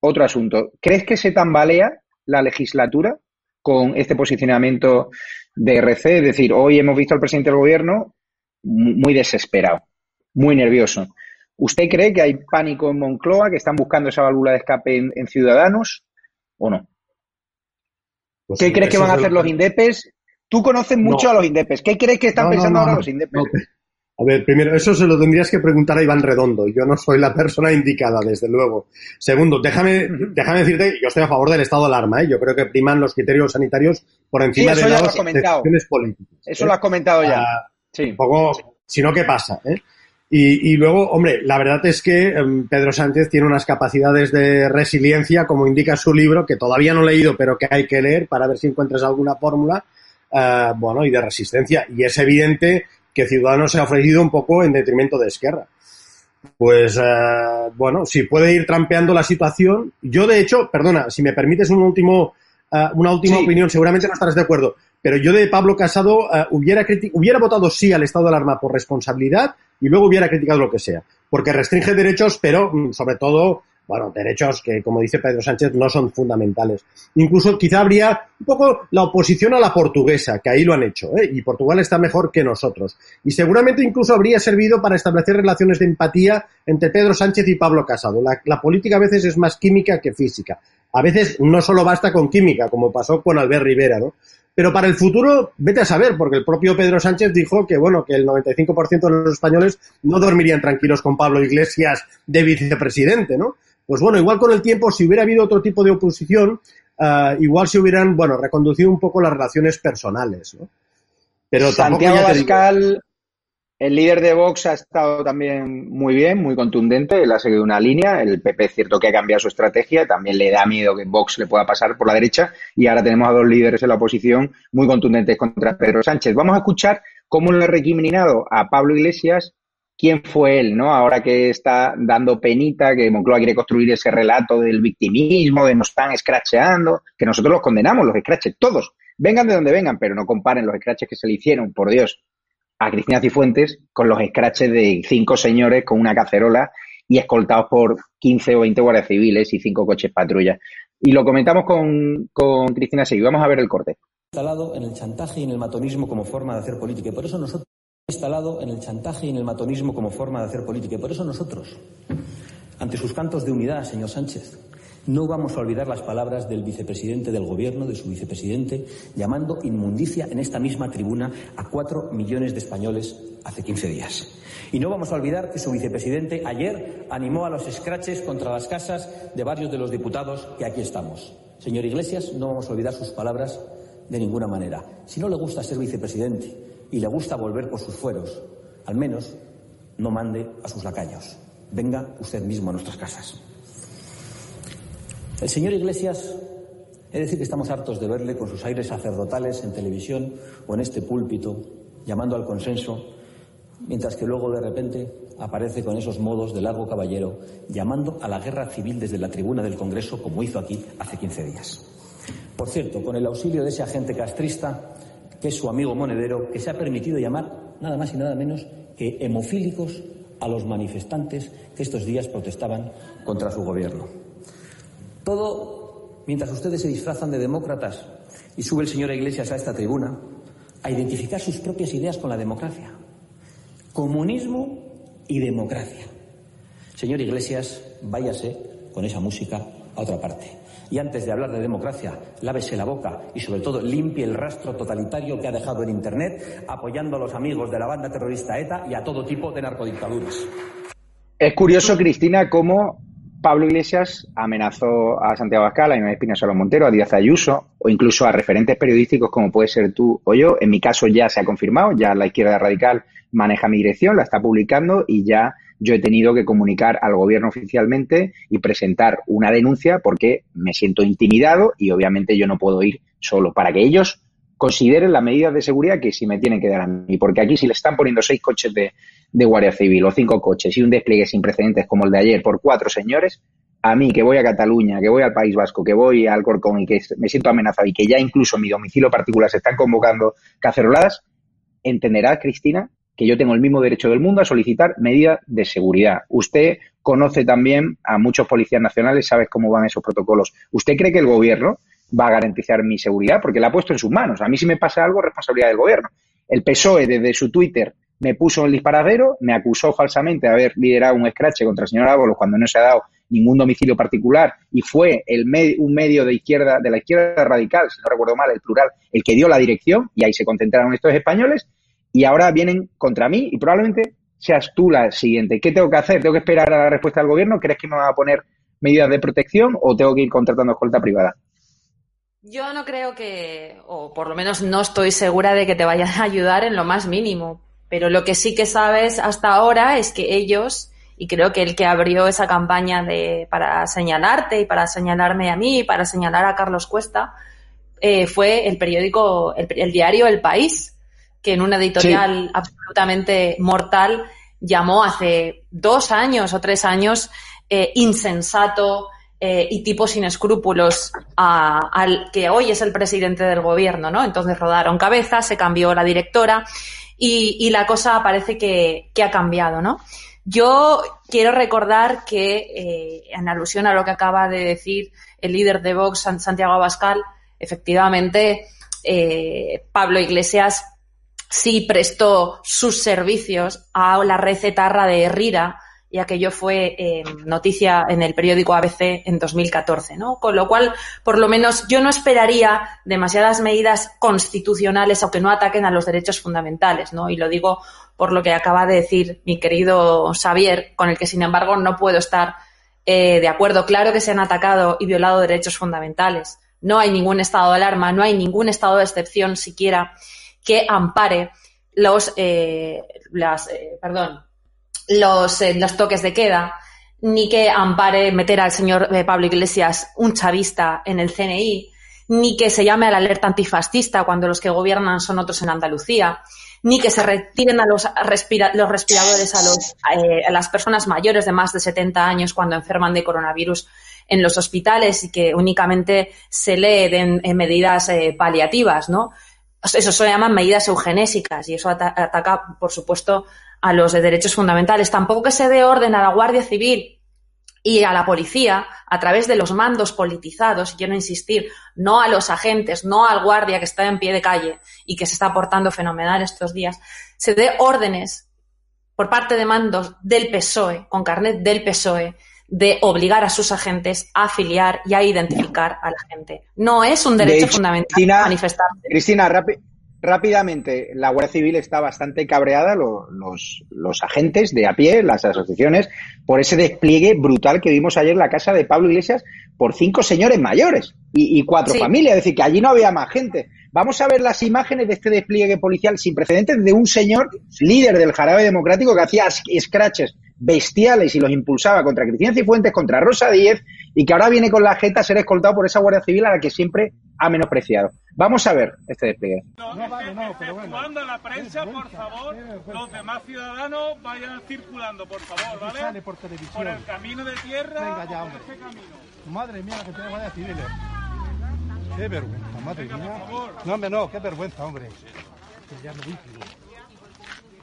otro asunto. ¿Crees que se tambalea la legislatura con este posicionamiento de RC? Es decir, hoy hemos visto al presidente del gobierno mu- muy desesperado, muy nervioso. ¿Usted cree que hay pánico en Moncloa, que están buscando esa válvula de escape en, en Ciudadanos o no? Pues ¿Qué sí, crees que van a hacer lo- los indepes? Tú conoces mucho No. a los indepes. ¿Qué crees que están No, no, pensando ahora los indepes? A ver, primero, eso se lo tendrías que preguntar a Iván Redondo. Yo no soy la persona indicada, desde luego. Segundo, déjame, déjame decirte, yo estoy a favor del estado de alarma, ¿eh? Yo creo que priman los criterios sanitarios por encima eso de las decisiones políticas. Eso ¿eh? lo has comentado ya. Ah, Sí. Un poco, si no, ¿qué pasa? eh? Y, luego, hombre, la verdad es que em, Pedro Sánchez tiene unas capacidades de resiliencia, como indica su libro, que todavía no he leído, pero que hay que leer para ver si encuentras alguna fórmula, eh, bueno, y de resistencia. Y es evidente que Ciudadanos se ha ofrecido un poco en detrimento de Esquerra. Pues, eh, bueno, si puede ir trampeando la situación. Yo, de hecho, perdona, si me permites un último, eh, una última opinión, seguramente no estarás de acuerdo, pero yo de Pablo Casado hubiera, hubiera votado sí al estado de alarma por responsabilidad y luego hubiera criticado lo que sea. Porque restringe derechos, pero mm, sobre todo, bueno, derechos que, como dice Pedro Sánchez, no son fundamentales. Incluso quizá habría un poco la oposición a la portuguesa, que ahí lo han hecho, ¿eh? y Portugal está mejor que nosotros. Y seguramente incluso habría servido para establecer relaciones de empatía entre Pedro Sánchez y Pablo Casado. La, la política a veces es más química que física. A veces no solo basta con química, como pasó con Albert Rivera, ¿no? Pero para el futuro, vete a saber, porque el propio Pedro Sánchez dijo que, bueno, que el 95% de los españoles no dormirían tranquilos con Pablo Iglesias de vicepresidente, ¿no? Pues bueno, igual con el tiempo, si hubiera habido otro tipo de oposición, uh, igual se hubieran, bueno, reconducido un poco las relaciones personales, ¿no? Pero Santiago Pascal, el líder de Vox ha estado también muy bien, muy contundente. Él ha seguido una línea. El PP es cierto que ha cambiado su estrategia. También le da miedo que Vox le pueda pasar por la derecha. Y ahora tenemos a dos líderes en la oposición muy contundentes contra Pedro Sánchez. Vamos a escuchar cómo le ha recriminado a Pablo Iglesias quién fue él, ¿no? Ahora que está dando penita, que Moncloa quiere construir ese relato del victimismo, de nos están escracheando, que nosotros los condenamos, los escraches, todos. Vengan de donde vengan, pero no comparen los escraches que se le hicieron, por Dios a Cristina Cifuentes con los escraches de cinco señores con una cacerola y escoltados por 15 o 20 guardias civiles y cinco coches patrulla. Y lo comentamos con, con Cristina Seguí. Vamos a ver el corte. Instalado en el chantaje y en el matonismo como forma de hacer política. Y por eso nosotros instalado en el chantaje y en el matonismo como forma de hacer política. Y por eso nosotros, ante sus cantos de unidad, señor Sánchez, no vamos a olvidar las palabras del vicepresidente del Gobierno, de su vicepresidente, llamando inmundicia en esta misma tribuna a cuatro millones de españoles hace 15 días. Y no vamos a olvidar que su vicepresidente ayer animó a los escraches contra las casas de varios de los diputados que aquí estamos. Señor Iglesias, no vamos a olvidar sus palabras de ninguna manera. Si no le gusta ser vicepresidente y le gusta volver por sus fueros, al menos no mande a sus lacayos. Venga usted mismo a nuestras casas. El señor Iglesias, es decir que estamos hartos de verle con sus aires sacerdotales en televisión o en este púlpito, llamando al consenso, mientras que luego de repente aparece con esos modos de largo caballero, llamando a la guerra civil desde la tribuna del Congreso, como hizo aquí hace 15 días. Por cierto, con el auxilio de ese agente castrista, que es su amigo monedero, que se ha permitido llamar nada más y nada menos que hemofílicos a los manifestantes que estos días protestaban contra su gobierno. Todo mientras ustedes se disfrazan de demócratas y sube el señor Iglesias a esta tribuna a identificar sus propias ideas con la democracia. Comunismo y democracia. Señor Iglesias, váyase con esa música a otra parte. Y antes de hablar de democracia, lávese la boca y sobre todo limpie el rastro totalitario que ha dejado en Internet apoyando a los amigos de la banda terrorista ETA y a todo tipo de narcodictaduras. Es curioso, Cristina, cómo Pablo Iglesias amenazó a Santiago Abascal, a Inés Espina Solo Montero, a Díaz Ayuso o incluso a referentes periodísticos como puede ser tú o yo. En mi caso ya se ha confirmado, ya la izquierda radical maneja mi dirección, la está publicando y ya yo he tenido que comunicar al gobierno oficialmente y presentar una denuncia porque me siento intimidado y obviamente yo no puedo ir solo para que ellos consideren las medidas de seguridad que si me tienen que dar a mí. Porque aquí si le están poniendo seis coches de, de Guardia Civil o cinco coches y un despliegue sin precedentes como el de ayer por cuatro señores, a mí que voy a Cataluña, que voy al País Vasco, que voy al Corcón y que me siento amenazado y que ya incluso en mi domicilio particular se están convocando caceroladas, entenderá, Cristina, que yo tengo el mismo derecho del mundo a solicitar medidas de seguridad. Usted conoce también a muchos policías nacionales, sabe cómo van esos protocolos. ¿Usted cree que el gobierno va a garantizar mi seguridad? Porque la ha puesto en sus manos. A mí si me pasa algo, responsabilidad del gobierno. El PSOE desde su Twitter me puso el disparadero, me acusó falsamente de haber liderado un escrache contra el señor Ábalos cuando no se ha dado ningún domicilio particular y fue el un medio de izquierda de la izquierda radical, si no recuerdo mal, el plural, el que dio la dirección y ahí se concentraron estos españoles y ahora vienen contra mí y probablemente seas tú la siguiente. ¿Qué tengo que hacer? ¿Tengo que esperar a la respuesta del gobierno? ¿Crees que me va a poner medidas de protección o tengo que ir contratando escolta privada? Yo no creo que, o por lo menos no estoy segura de que te vayan a ayudar en lo más mínimo Pero lo que sí que sabes hasta ahora es que ellos, y creo que el que abrió esa campaña de, para señalarte y para señalarme a mí y para señalar a Carlos Cuesta, eh, fue el periódico, el, el, diario El País, que en una editorial sí. absolutamente mortal llamó hace dos años o tres años eh, insensato eh, y tipo sin escrúpulos a, al que hoy es el presidente del gobierno, ¿no? Entonces rodaron cabeza, se cambió la directora y, y la cosa parece que, que, ha cambiado, ¿no? Yo quiero recordar que, eh, en alusión a lo que acaba de decir el líder de Vox, Santiago Abascal, efectivamente, Pablo Iglesias sí prestó sus servicios a la red etarra de Herrera, y aquello fue eh, noticia en el periódico ABC en 2014, ¿no? Con lo cual, por lo menos, yo no esperaría demasiadas medidas constitucionales, aunque no ataquen a los derechos fundamentales, ¿no? Y lo digo por lo que acaba de decir mi querido Xavier, con el que, sin embargo, no puedo estar eh, de acuerdo. Claro que se han atacado y violado derechos fundamentales. No hay ningún estado de alarma, no hay ningún estado de excepción siquiera que ampare los, eh, eh, perdón, los, eh, los, toques de queda, ni que ampare meter al señor eh, Pablo Iglesias un chavista en el CNI, ni que se llame a la alerta antifascista cuando los que gobiernan son otros en Andalucía, ni que se retiren a los, respira los respiradores a, los, a las personas mayores de más de 70 años cuando enferman de coronavirus en los hospitales y que únicamente se lee en, en medidas paliativas, ¿no? Eso se llaman medidas eugenésicas y eso ataca, por supuesto, a los de derechos fundamentales. Tampoco que se dé orden a la Guardia Civil y a la policía a través de los mandos politizados, y quiero insistir, no a los agentes, no al guardia que está en pie de calle y que se está portando fenomenal estos días, se dé órdenes por parte de mandos del PSOE, con carnet del PSOE, de obligar a sus agentes a afiliar y a identificar a la gente. No es un derecho hecho, fundamental Cristina, manifestarse. Cristina, rápidamente, la Guardia Civil está bastante cabreada, lo, los, los, agentes de a pie, las asociaciones, por ese despliegue brutal que vimos ayer en la casa de Pablo Iglesias por cinco señores mayores y, y cuatro sí. familias, es decir, que allí no había más gente. Vamos a ver las imágenes de este despliegue policial sin precedentes de un señor líder del jarabe democrático que hacía scratches bestiales y los impulsaba contra Cristina Cifuentes, contra Rosa Díez y que ahora viene con la jeta a ser escoltado por esa Guardia Civil a la que siempre ha menospreciado. Vamos a ver este despliegue. No, no, vale, no, pero bueno. Cuando la prensa, por favor, los demás ciudadanos vayan circulando, por favor, ¿vale? Sale por televisión. Por el camino de tierra Venga ya, o hombre. por ese camino. Madre mía, que tengo Guardia Civil. Qué vergüenza, madre Venga, mía. por favor. No, hombre, no, qué vergüenza, hombre. Que ya me dice.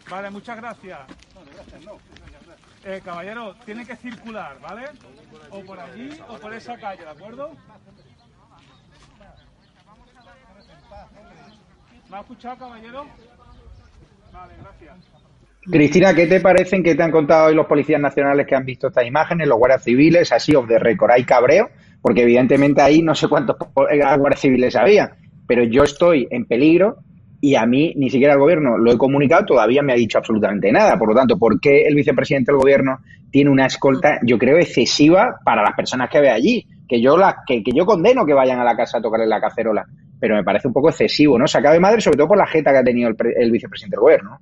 Vale, muchas gracias. No, gracias, no. Eh, caballero, tiene que circular, ¿vale? O por allí o por esa calle, ¿de acuerdo? ¿Me ha escuchado, caballero? Vale, gracias. Cristina, ¿qué te parecen que te han contado hoy los policías nacionales que han visto estas imágenes, los guardias civiles, así of the record? Hay cabreo, porque evidentemente ahí no sé cuántos guardias civiles había, pero yo estoy en peligro y a mí ni siquiera el gobierno lo he comunicado, todavía me ha dicho absolutamente nada. Por lo tanto, ¿por qué el vicepresidente del gobierno tiene una escolta, yo creo, excesiva para las personas que ve allí? Que yo, que yo condeno que vayan a la casa a tocarle la cacerola, pero me parece un poco excesivo, ¿no? Sacado de madre, sobre todo por la jeta que ha tenido el, el vicepresidente del gobierno.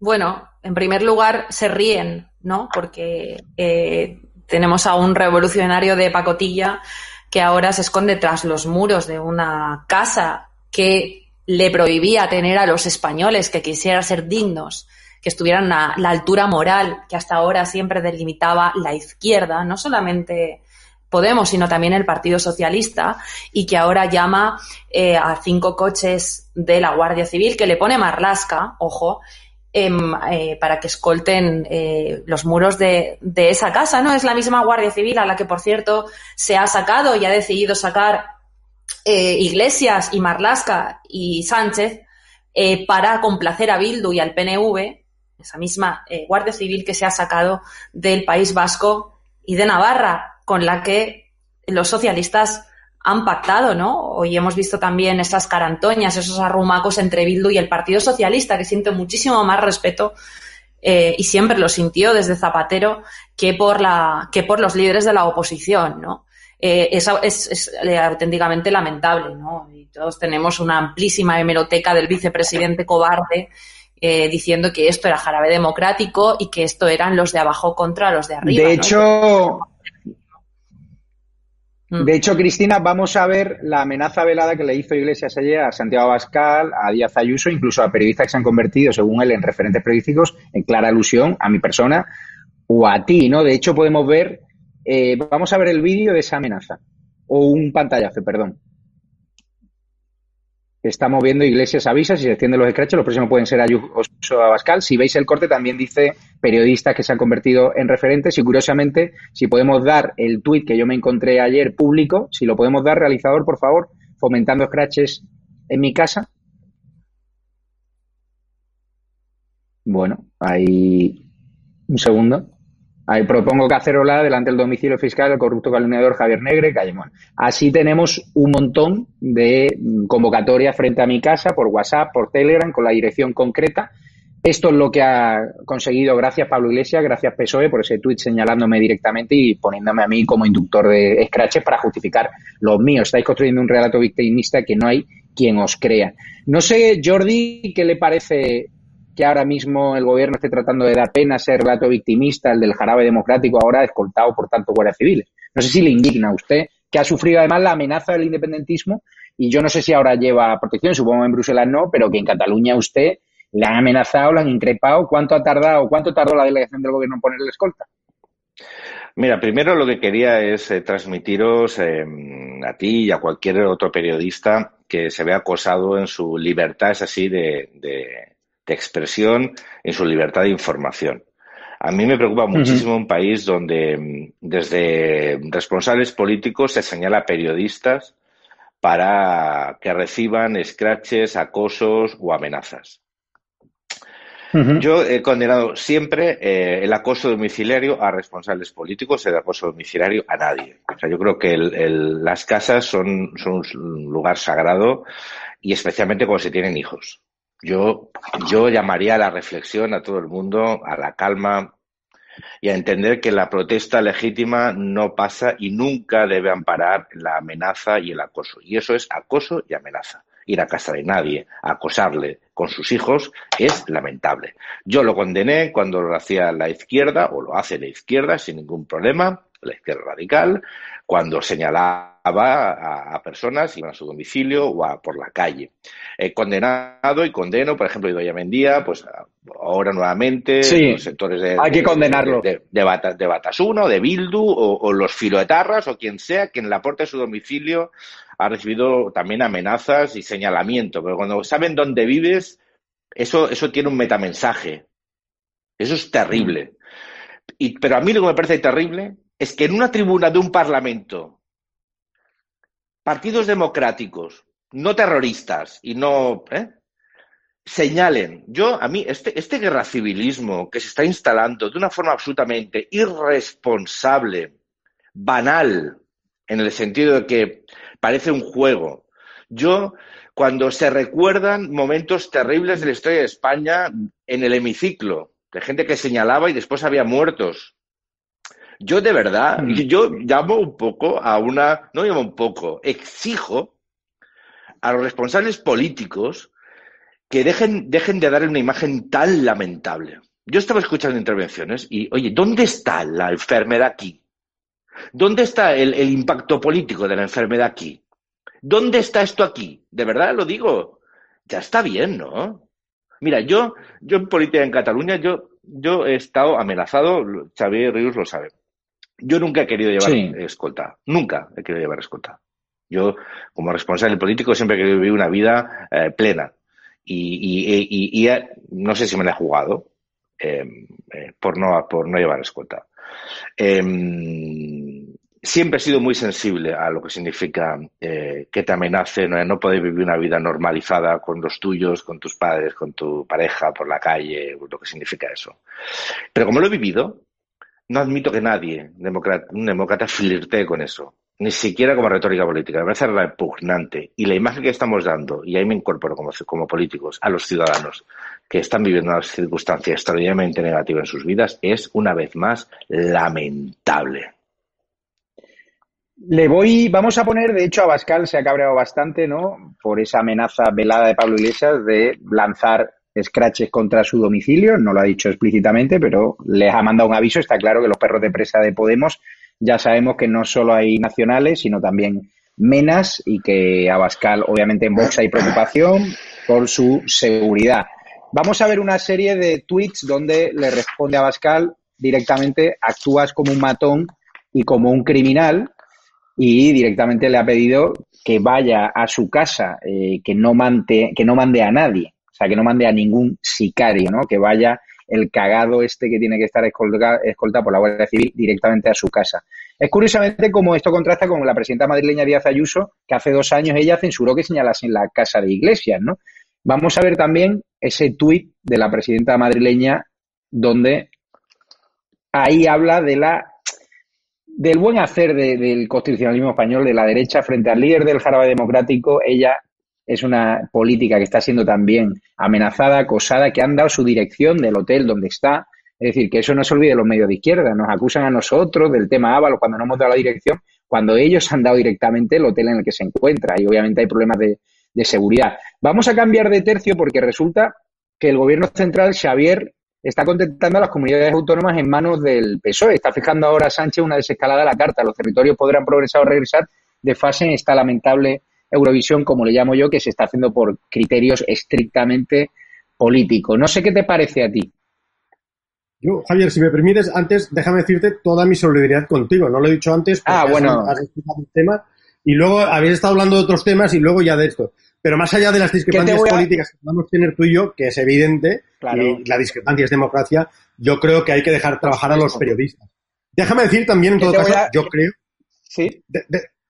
Bueno, en primer lugar, se ríen, ¿no? Porque eh, tenemos a un revolucionario de pacotilla que ahora se esconde tras los muros de una casa que le prohibía tener a los españoles que quisieran ser dignos, que estuvieran a la altura moral que hasta ahora siempre delimitaba la izquierda, no solamente Podemos, sino también el Partido Socialista, y que ahora llama eh, a cinco coches de la Guardia Civil, que le pone marlasca, ojo, eh, eh, para que escolten eh, los muros de, de, esa casa, ¿no? Es la misma Guardia Civil a la que, por cierto, se ha sacado y ha decidido sacar eh, Iglesias y Marlasca y Sánchez eh, para complacer a Bildu y al PNV, esa misma eh, Guardia Civil que se ha sacado del País Vasco y de Navarra, con la que los socialistas han pactado, ¿no? Hoy hemos visto también esas carantoñas, esos arrumacos entre Bildu y el Partido Socialista, que siente muchísimo más respeto eh, y siempre lo sintió desde Zapatero que por, la, que por los líderes de la oposición, ¿no? Eh, es, es, es, auténticamente lamentable, ¿no? Y todos tenemos una amplísima hemeroteca del vicepresidente cobarde eh, diciendo que esto era jarabe democrático y que esto eran los de abajo contra los de arriba. De ¿no? hecho, Mm. de hecho, Cristina, vamos a ver la amenaza velada que le hizo Iglesias ayer a Santiago Abascal, a Díaz Ayuso, incluso a periodistas que se han convertido, según él, en referentes periodísticos, en clara alusión a mi persona o a ti, ¿no? De hecho, podemos ver, eh, vamos a ver el vídeo de esa amenaza, o un pantallazo, perdón. Estamos viendo Iglesias avisa, si se extienden los escraches, los próximos pueden ser Ayuso Abascal. Si veis el corte, también dice periodistas que se han convertido en referentes. Y curiosamente, si podemos dar el tuit que yo me encontré ayer público, si lo podemos dar, realizador, por favor, fomentando scratches en mi casa. Bueno, ahí un segundo. Ahí propongo cacerola delante del domicilio fiscal del corrupto calumniador Javier Negre, Callemón. Así tenemos un montón de mm, convocatorias frente a mi casa por WhatsApp, por Telegram, con la dirección concreta. Esto es lo que ha conseguido, gracias Pablo Iglesias, gracias PSOE por ese tuit señalándome directamente y poniéndome a mí como inductor de scratches para justificar los míos. Estáis construyendo un relato victimista que no hay quien os crea. No sé, Jordi, ¿qué le parece que ahora mismo el gobierno esté tratando de dar pena a ese relato victimista, el del jarabe democrático, ahora escoltado por tantos guardias civiles? No sé si le indigna a usted, que ha sufrido además la amenaza del independentismo y yo no sé si ahora lleva protección, supongo en Bruselas no, pero que en Cataluña usted le han amenazado, le han increpado. ¿Cuánto ha tardado, cuánto tardó la delegación del gobierno en ponerle escolta? Mira, primero lo que quería es eh, transmitiros eh, a ti y a cualquier otro periodista que se vea acosado en su libertad, es así, de, de expresión, en su libertad de información. A mí me preocupa muchísimo un país donde mm, desde responsables políticos se señala a periodistas para que reciban scratches, acosos o amenazas. Yo he condenado siempre eh, el acoso domiciliario a responsables políticos, el acoso domiciliario a nadie. O sea, yo creo que el, el, las casas son, son, un lugar sagrado y especialmente cuando se tienen hijos. Yo, yo llamaría a la reflexión a todo el mundo, a la calma y a entender que la protesta legítima no pasa y nunca debe amparar la amenaza y el acoso. Y eso es acoso y amenaza ir a casa de nadie, acosarle con sus hijos, es lamentable. Yo lo condené cuando lo hacía la izquierda, o lo hace la izquierda sin ningún problema, la izquierda radical, cuando señalaba a, a personas, iban a su domicilio o a, por la calle. He condenado y condeno, por ejemplo, Idoia Mendía, pues ahora nuevamente, sí, los sectores de, hay que condenarlo. de, de, de, Batas, de Batasuna, de Bildu, o, o los filoetarras, o quien sea, que en la puerta de su domicilio ha recibido también amenazas y señalamiento, pero cuando saben dónde vives, eso, eso tiene un metamensaje. Eso es terrible. Y, pero a mí lo que me parece terrible es que en una tribuna de un parlamento, partidos democráticos, no terroristas y no ¿eh? señalen, yo a mí este, este guerra civilismo que se está instalando de una forma absolutamente irresponsable, banal, en el sentido de que parece un juego. Yo, cuando se recuerdan momentos terribles de la historia de España en el hemiciclo, de gente que señalaba y después había muertos. Yo de verdad, mm. yo llamo un poco a una, no llamo un poco, exijo a los responsables políticos que dejen, dejen de dar una imagen tan lamentable. Yo estaba escuchando intervenciones y, oye, ¿dónde está la enfermedad aquí? ¿Dónde está el, el, impacto político de la enfermedad aquí? ¿Dónde está esto aquí? De verdad lo digo. Ya está bien, ¿no? Mira, yo, yo en política en Cataluña, yo, yo he estado amenazado, Xavier Ríos lo sabe. Yo nunca he querido llevar sí. escolta. Nunca he querido llevar escolta. Yo, como responsable político, siempre he querido vivir una vida eh, plena. Y, y, y, y, no sé si me la he jugado eh, eh, por, no, por no llevar escolta. Eh, siempre he sido muy sensible a lo que significa eh, que te amenacen, no, no poder vivir una vida normalizada con los tuyos, con tus padres, con tu pareja, por la calle, lo que significa eso. Pero como lo he vivido, no admito que nadie, un demócrata, flirtee con eso. Ni siquiera como retórica política. Me parece repugnante. Y la imagen que estamos dando, y ahí me incorporo como, como políticos, a los ciudadanos que están viviendo una circunstancia extraordinariamente negativa en sus vidas, es, una vez más, lamentable. Le voy, vamos a poner, de hecho, Abascal se ha cabreado bastante, ¿no? Por esa amenaza velada de Pablo Iglesias de lanzar scratches contra su domicilio, no lo ha dicho explícitamente, pero les ha mandado un aviso. Está claro que los perros de presa de Podemos ya sabemos que no solo hay nacionales, sino también menas y que Abascal, obviamente en Vox hay preocupación por su seguridad. Vamos a ver una serie de tweets donde le responde a Abascal directamente, actúas como un matón y como un criminal y directamente le ha pedido que vaya a su casa, eh, que, no mante, que no mande a nadie, o sea, que no mande a ningún sicario, ¿no? Que vaya el cagado este que tiene que estar escoltado por la Guardia Civil directamente a su casa. Es curiosamente como esto contrasta con la presidenta madrileña Díaz Ayuso, que hace dos años ella censuró que señalasen la casa de Iglesias, ¿no? Vamos a ver también ese tuit de la presidenta madrileña donde ahí habla de la del buen hacer del constitucionalismo español, de la derecha frente al líder del jarabe democrático, ella es una política que está siendo también amenazada, acosada, que han dado su dirección del hotel donde está. Es decir, que eso no se olvide los medios de izquierda. Nos acusan a nosotros del tema Ábalos cuando no hemos dado la dirección, cuando ellos han dado directamente el hotel en el que se encuentra. Y obviamente hay problemas de, de seguridad. Vamos a cambiar de tercio porque resulta que el gobierno central, Xavier, está contentando a las comunidades autónomas en manos del PSOE. Está fijando ahora Sánchez una desescalada a la carta. Los territorios podrán progresar o regresar de fase en esta lamentable Eurovisión, como le llamo yo, que se está haciendo por criterios estrictamente políticos. No sé qué te parece a ti. Yo, Javier, si me permites, antes déjame decirte toda mi solidaridad contigo. No lo he dicho antes porque ah, bueno. has, explicado el tema y luego habéis estado hablando de otros temas y luego ya de esto. Pero más allá de las discrepancias políticas que podemos tener tú y yo, que es evidente, y la discrepancia es democracia, yo creo que hay que dejar trabajar a los periodistas. Déjame decir también, en todo caso, yo creo. Sí.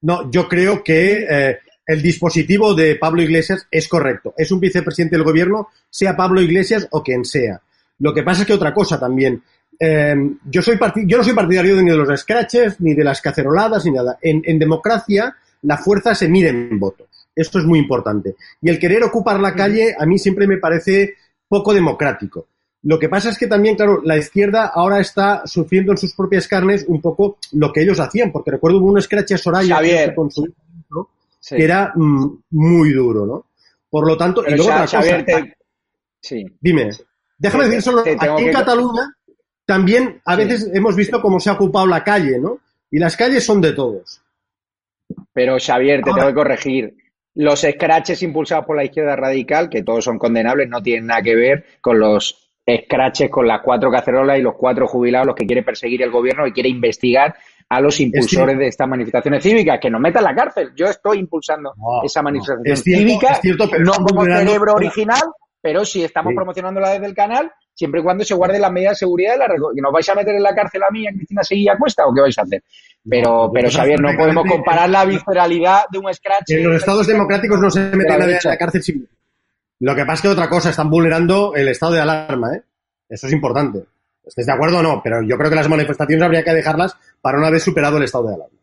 no, yo creo que eh, el dispositivo de Pablo Iglesias es correcto. Es un vicepresidente del gobierno, sea Pablo Iglesias o quien sea. Lo que pasa es que otra cosa también. Eh, yo, soy yo no soy partidario ni de los scratches, ni de las caceroladas, ni nada. En, en democracia, la fuerza se mide en votos. Esto es muy importante. Y el querer ocupar la calle a mí siempre me parece poco democrático. Lo que pasa es que también, claro, la izquierda ahora está sufriendo en sus propias carnes un poco lo que ellos hacían, porque recuerdo hubo un scratch a Soraya con su que era mm, muy duro, ¿no? Por lo tanto, y luego otra cosa, sí. Dime, déjame decir solo, aquí en Cataluña también a veces hemos visto cómo se ha ocupado la calle, ¿no? Y las calles son de todos. Pero Xavier, te tengo que corregir. Los scratches impulsados por la izquierda radical, que todos son condenables, no tienen nada que ver con los scratches con las cuatro cacerolas y los cuatro jubilados, los que quiere perseguir el gobierno y quiere investigar a los impulsores de estas manifestaciones cívicas, que nos metan en la cárcel. Yo estoy impulsando esa manifestación cívica, no como cerebro original, pero sí estamos promocionándola desde el canal, siempre y cuando se guarden las medidas de seguridad. La ¿Y nos vais a meter en la cárcel a mí, a Cristina Seguilla Cuesta, o qué vais a hacer? Pero, pero Xavier, no podemos comparar la visceralidad de un scratch. En los estados democráticos no se mete nadie en la cárcel sin. Lo que pasa es que otra cosa, están vulnerando el estado de alarma, ¿eh? Eso es importante. ¿Estés de acuerdo o no? Pero yo creo que las manifestaciones habría que dejarlas para una vez superado el estado de alarma.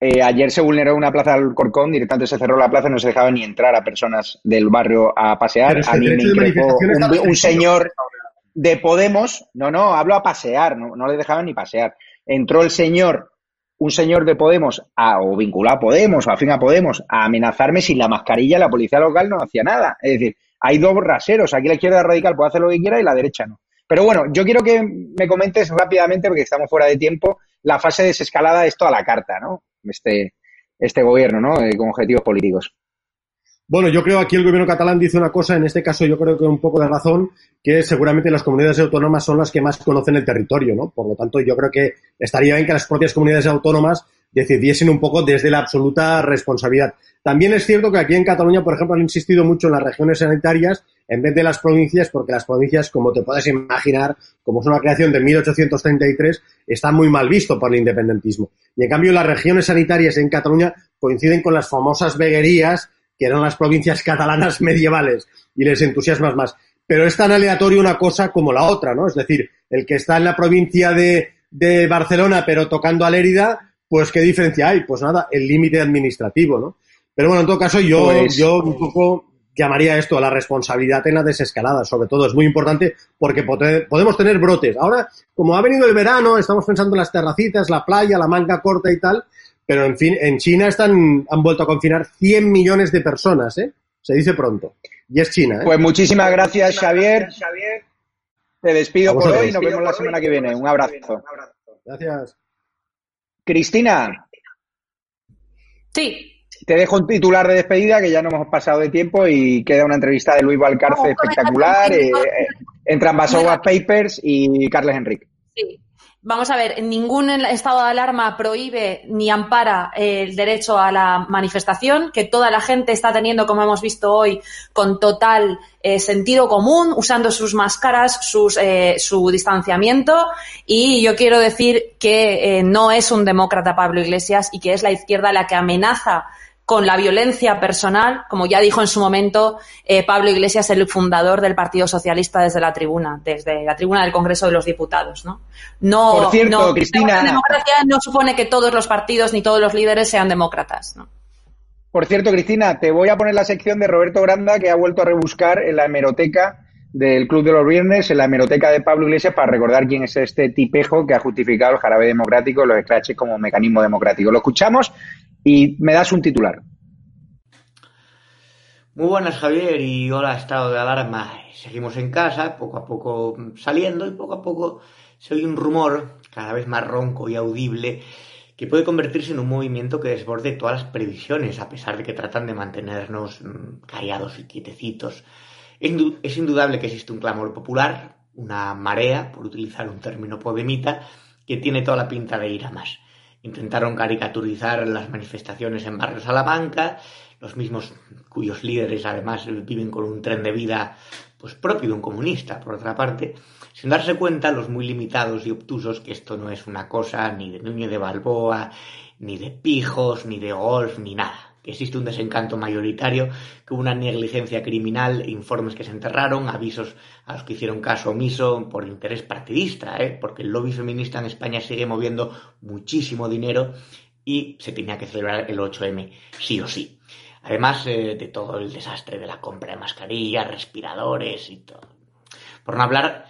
Eh, ayer se vulneró una plaza del Corcón, directamente se cerró la plaza y no se dejaba ni entrar a personas del barrio a pasear. a mí me increpó un, señor de Podemos, no, no, hablo a pasear, no, no le dejaban ni pasear entró el señor, un señor de Podemos, a, o vinculado a Podemos, o afín a Podemos, a amenazarme sin la mascarilla, la policía local no hacía nada. Es decir, hay dos raseros, aquí la izquierda radical puede hacer lo que quiera y la derecha no. Pero bueno, yo quiero que me comentes rápidamente, porque estamos fuera de tiempo, la fase de desescalada, esto a la carta, ¿no? Este, este gobierno, ¿no? Eh, con objetivos políticos. Bueno, yo creo aquí el gobierno catalán dice una cosa, en este caso yo creo que un poco de razón, que seguramente las comunidades autónomas son las que más conocen el territorio, ¿no? Por lo tanto, yo creo que estaría bien que las propias comunidades autónomas decidiesen un poco desde la absoluta responsabilidad. También es cierto que aquí en Cataluña, por ejemplo, han insistido mucho en las regiones sanitarias en vez de las provincias, porque las provincias, como te puedes imaginar, como es una creación de 1833, está muy mal visto por el independentismo. Y en cambio, las regiones sanitarias en Cataluña coinciden con las famosas veguerías que eran las provincias catalanas medievales y les entusiasmas más. Pero es tan aleatorio una cosa como la otra, ¿no? Es decir, el que está en la provincia de, de Barcelona pero tocando a Lérida, pues ¿qué diferencia hay? Pues nada, el límite administrativo, ¿no? Pero bueno, en todo caso, yo, Pues- yo un poco llamaría esto a la responsabilidad en la desescalada, sobre todo, es muy importante porque podemos tener brotes. Ahora, como ha venido el verano, estamos pensando en las terracitas, la playa, la manga corta y tal, pero en fin, en China están, han vuelto a confinar 100 millones de personas, ¿eh? Se dice pronto. Y es China. ¿eh? Pues muchísimas gracias, Xavier. Te despido por hoy y nos vemos la semana que viene. Un abrazo. Gracias. Cristina. Sí. Te dejo un titular de despedida que ya no hemos pasado de tiempo y queda una entrevista de Luis Valcarce espectacular eh, entre Ambassador Papers y Carles Enrique. Sí. Vamos a ver, ningún estado de alarma prohíbe ni ampara el derecho a la manifestación, que toda la gente está teniendo, como hemos visto hoy, con total eh, sentido común, usando sus máscaras, sus, eh, su distanciamiento. Y yo quiero decir que eh, no es un demócrata Pablo Iglesias y que es la izquierda la que amenaza con la violencia personal, como ya dijo en su momento eh, Pablo Iglesias, el fundador del Partido Socialista desde la tribuna, desde la tribuna del Congreso de los Diputados. No, no, Por cierto, no, Cristina. La democracia no supone que todos los partidos ni todos los líderes sean demócratas. ¿no? Por cierto, Cristina, te voy a poner la sección de Roberto Granda que ha vuelto a rebuscar en la hemeroteca del Club de los Viernes, en la hemeroteca de Pablo Iglesias, para recordar quién es este tipejo que ha justificado el jarabe democrático, los scratches como mecanismo democrático. Lo escuchamos y me das un titular. Muy buenas, Javier, y hola, estado de alarma. Seguimos en casa, poco a poco saliendo, y poco a poco se oye un rumor cada vez más ronco y audible que puede convertirse en un movimiento que desborde todas las previsiones, a pesar de que tratan de mantenernos mmm, callados y quietecitos. Es indudable que existe un clamor popular, una marea, por utilizar un término podemita, que tiene toda la pinta de ir a más. Intentaron caricaturizar las manifestaciones en Barrio Salamanca, los mismos cuyos líderes además viven con un tren de vida pues propio de un comunista, por otra parte, sin darse cuenta los muy limitados y obtusos que esto no es una cosa ni de Núñez de Balboa, ni de pijos, ni de golf, ni nada. Que existe un desencanto mayoritario, que hubo una negligencia criminal, informes que se enterraron, avisos a los que hicieron caso omiso por interés partidista, ¿eh? porque el lobby feminista en España sigue moviendo muchísimo dinero y se tenía que celebrar el 8M sí o sí. Además eh, de todo el desastre de la compra de mascarillas, respiradores y todo. Por no hablar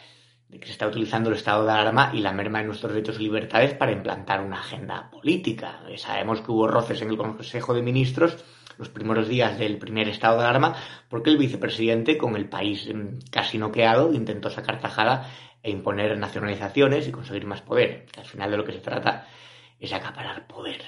que se está utilizando el estado de alarma y la merma de nuestros derechos y libertades para implantar una agenda política. Eh, sabemos que hubo roces en el Consejo de Ministros los primeros días del primer estado de alarma porque el vicepresidente, con el país casi noqueado, intentó sacar tajada e imponer nacionalizaciones y conseguir más poder. Al final de lo que se trata es acaparar poder.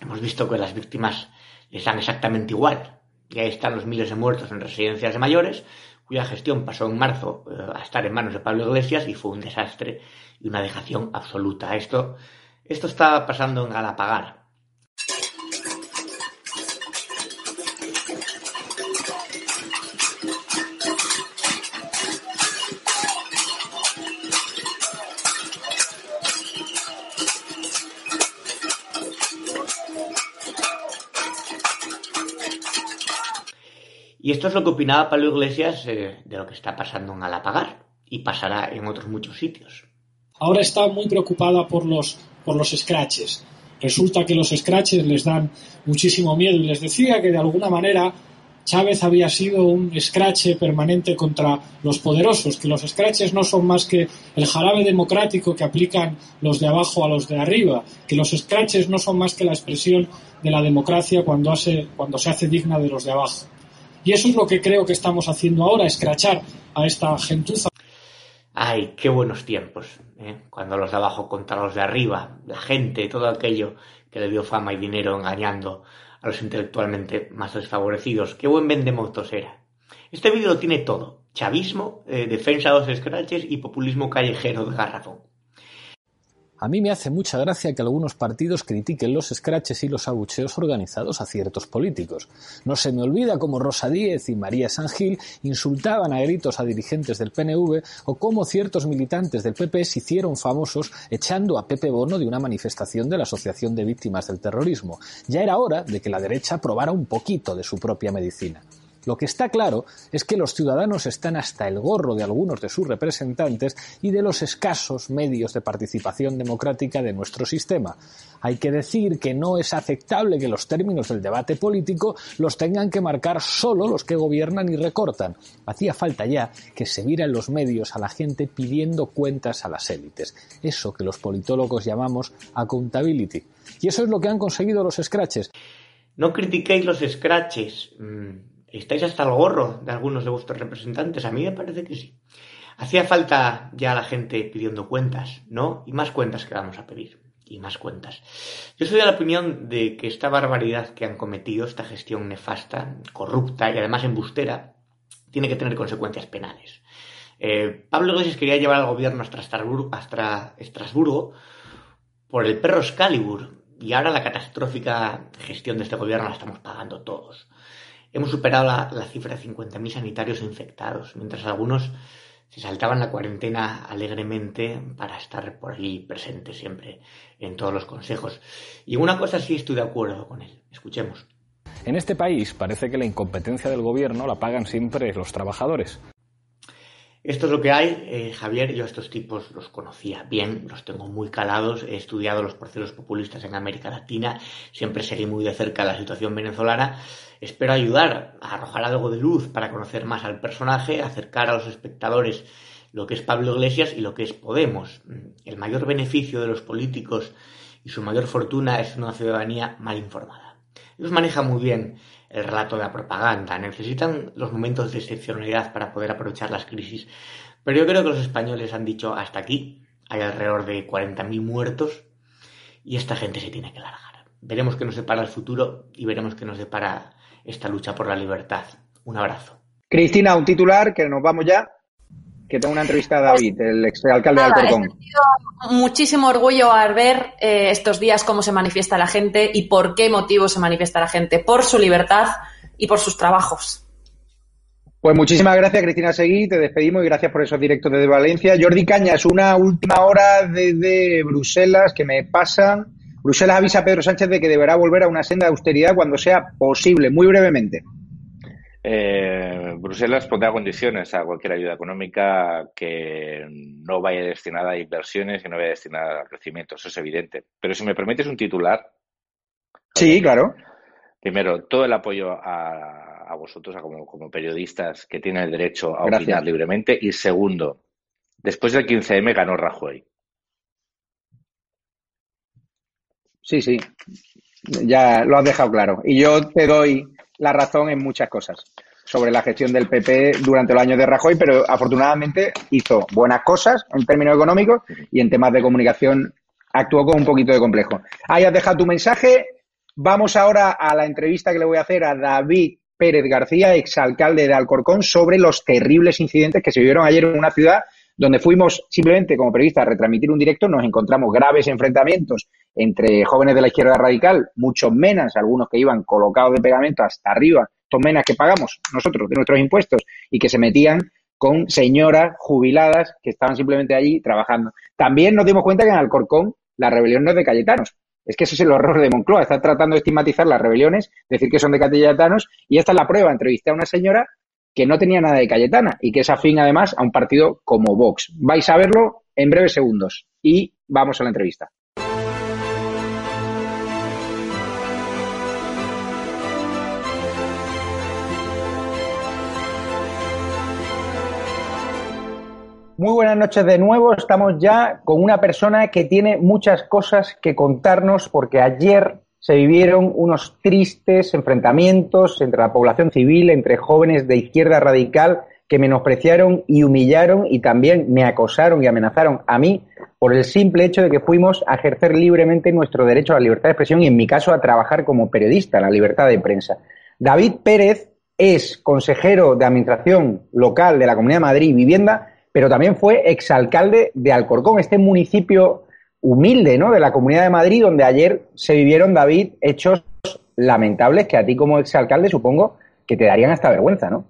Hemos visto que las víctimas les dan exactamente igual. Y ahí están los miles de muertos en residencias de mayores, cuya gestión pasó en marzo eh, a estar en manos de Pablo Iglesias y fue un desastre y una dejación absoluta. Esto, esto está pasando en Galapagar. Y esto es lo que opinaba Pablo Iglesias eh, de lo que está pasando en Galapagar y pasará en otros muchos sitios. Ahora está muy preocupada por los, por los scratches. Resulta que los scratches les dan muchísimo miedo y les decía que de alguna manera Chávez había sido un scratch permanente contra los poderosos, que los scratches no son más que el jarabe democrático que aplican los de abajo a los de arriba, que los scratches no son más que la expresión de la democracia cuando, hace, cuando se hace digna de los de abajo. Y eso es lo que creo que estamos haciendo ahora, escrachar a esta gentuza. Ay, qué buenos tiempos, ¿eh? cuando los de abajo contra los de arriba, la gente, todo aquello que le dio fama y dinero engañando a los intelectualmente más desfavorecidos. Qué buen vendemotos era. Este vídeo tiene todo. Chavismo, eh, defensa de los scratches y populismo callejero de garrafón. A mí me hace mucha gracia que algunos partidos critiquen los scratches y los abucheos organizados a ciertos políticos. No se me olvida cómo Rosa Díez y María San Gil insultaban a gritos a dirigentes del PNV o cómo ciertos militantes del PP se hicieron famosos echando a Pepe Bono de una manifestación de la Asociación de Víctimas del Terrorismo. Ya era hora de que la derecha probara un poquito de su propia medicina. Lo que está claro es que los ciudadanos están hasta el gorro de algunos de sus representantes y de los escasos medios de participación democrática de nuestro sistema. Hay que decir que no es aceptable que los términos del debate político los tengan que marcar solo los que gobiernan y recortan. Hacía falta ya que se viera los medios a la gente pidiendo cuentas a las élites. Eso que los politólogos llamamos accountability. Y eso es lo que han conseguido los scratches. No critiquéis los scratches. ¿Estáis hasta el gorro de algunos de vuestros representantes? A mí me parece que sí. Hacía falta ya la gente pidiendo cuentas, ¿no? Y más cuentas que vamos a pedir. Y más cuentas. Yo soy de la opinión de que esta barbaridad que han cometido, esta gestión nefasta, corrupta y además embustera, tiene que tener consecuencias penales. Eh, Pablo Iglesias quería llevar al gobierno hasta Estrasburgo, por el perro Excalibur y ahora la catastrófica gestión de este gobierno la estamos pagando todos. Hemos superado la, la cifra de 50.000 sanitarios infectados, mientras algunos se saltaban la cuarentena alegremente para estar por allí presente siempre en todos los consejos. Y una cosa sí estoy de acuerdo con él. Escuchemos. En este país parece que la incompetencia del gobierno la pagan siempre los trabajadores. Esto es lo que hay, eh, Javier. Yo a estos tipos los conocía bien, los tengo muy calados. He estudiado los procesos populistas en América Latina, siempre seguí muy de cerca la situación venezolana. Espero ayudar a arrojar algo de luz para conocer más al personaje, acercar a los espectadores lo que es Pablo Iglesias y lo que es Podemos. El mayor beneficio de los políticos y su mayor fortuna es una ciudadanía mal informada. Ellos manejan muy bien el relato de la propaganda, necesitan los momentos de excepcionalidad para poder aprovechar las crisis. Pero yo creo que los españoles han dicho hasta aquí, hay alrededor de 40.000 muertos y esta gente se tiene que largar. Veremos qué nos depara el futuro y veremos qué nos depara esta lucha por la libertad. Un abrazo. Cristina, un titular que nos vamos ya que tengo una entrevista a David, el exalcalde de Alcorcón. muchísimo orgullo al ver eh, estos días cómo se manifiesta la gente y por qué motivo se manifiesta la gente, por su libertad y por sus trabajos. Pues muchísimas gracias, Cristina Seguí, te despedimos y gracias por esos directos desde Valencia. Jordi Cañas, una última hora desde Bruselas que me pasan. Bruselas avisa a Pedro Sánchez de que deberá volver a una senda de austeridad cuando sea posible, muy brevemente. Eh, Bruselas pondrá condiciones a cualquier ayuda económica que no vaya destinada a inversiones y no vaya destinada al crecimiento. Eso es evidente. Pero si me permites un titular. Sí, claro. Primero, todo el apoyo a, vosotros como, periodistas que tienen el derecho a opinar libremente. Y segundo, después del 15M ganó Rajoy. Sí, sí. Ya lo has dejado claro. Y yo te doy la razón en muchas cosas sobre la gestión del PP durante los años de Rajoy, pero afortunadamente hizo buenas cosas en términos económicos y en temas de comunicación actuó con un poquito de complejo. Ahí has dejado tu mensaje. Vamos ahora a la entrevista que le voy a hacer a David Pérez García, exalcalde de Alcorcón, sobre los terribles incidentes que se vivieron ayer en una ciudad donde fuimos simplemente como periodistas a retransmitir un directo, nos encontramos graves enfrentamientos entre jóvenes de la izquierda radical, muchos menas, algunos que iban colocados de pegamento hasta arriba, estos menas que pagamos nosotros de nuestros impuestos y que se metían con señoras jubiladas que estaban simplemente allí trabajando. También nos dimos cuenta que en Alcorcón la rebelión no es de Cayetanos. Es que ese es el horror de Moncloa. Está tratando de estigmatizar las rebeliones, decir que son de Cayetanos, y esta es la prueba. Entrevisté a una señora que no tenía nada de Cayetana y que es afín además a un partido como Vox. Vais a verlo en breves segundos y vamos a la entrevista. Muy buenas noches de nuevo. Estamos ya con una persona que tiene muchas cosas que contarnos porque ayer se vivieron unos tristes enfrentamientos entre la población civil, entre jóvenes de izquierda radical que menospreciaron y humillaron y también me acosaron y amenazaron a mí por el simple hecho de que fuimos a ejercer libremente nuestro derecho a la libertad de expresión y en mi caso a trabajar como periodista, la libertad de prensa. David Pérez es consejero de administración local de la Comunidad de Madrid Vivienda, pero también fue exalcalde de Alcorcón, este municipio humilde, ¿no? De la Comunidad de Madrid, donde ayer se vivieron, David, hechos lamentables que a ti como exalcalde supongo que te darían hasta vergüenza, ¿no?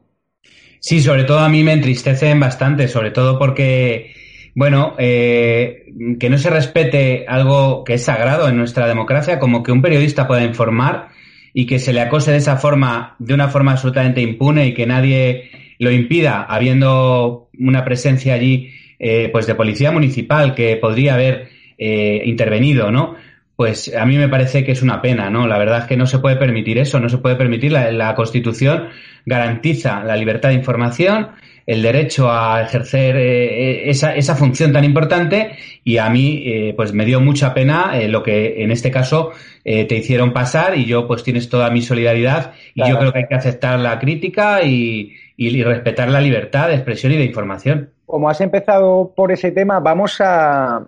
Sí, sobre todo a mí me entristecen bastante, sobre todo porque, bueno, eh, que no se respete algo que es sagrado en nuestra democracia, como que un periodista pueda informar y que se le acose de esa forma, de una forma absolutamente impune y que nadie lo impida, habiendo una presencia allí, eh, pues de policía municipal que podría haber eh, intervenido, ¿no? Pues a mí me parece que es una pena, ¿no? La verdad es que no se puede permitir eso, no se puede permitir. La, Constitución garantiza la libertad de información, el derecho a ejercer eh, esa, esa, función tan importante y a mí eh, pues me dio mucha pena eh, lo que en este caso te hicieron pasar y yo pues tienes toda mi solidaridad y yo creo que hay que aceptar la crítica y, y, respetar la libertad de expresión y de información. Como has empezado por ese tema, vamos a,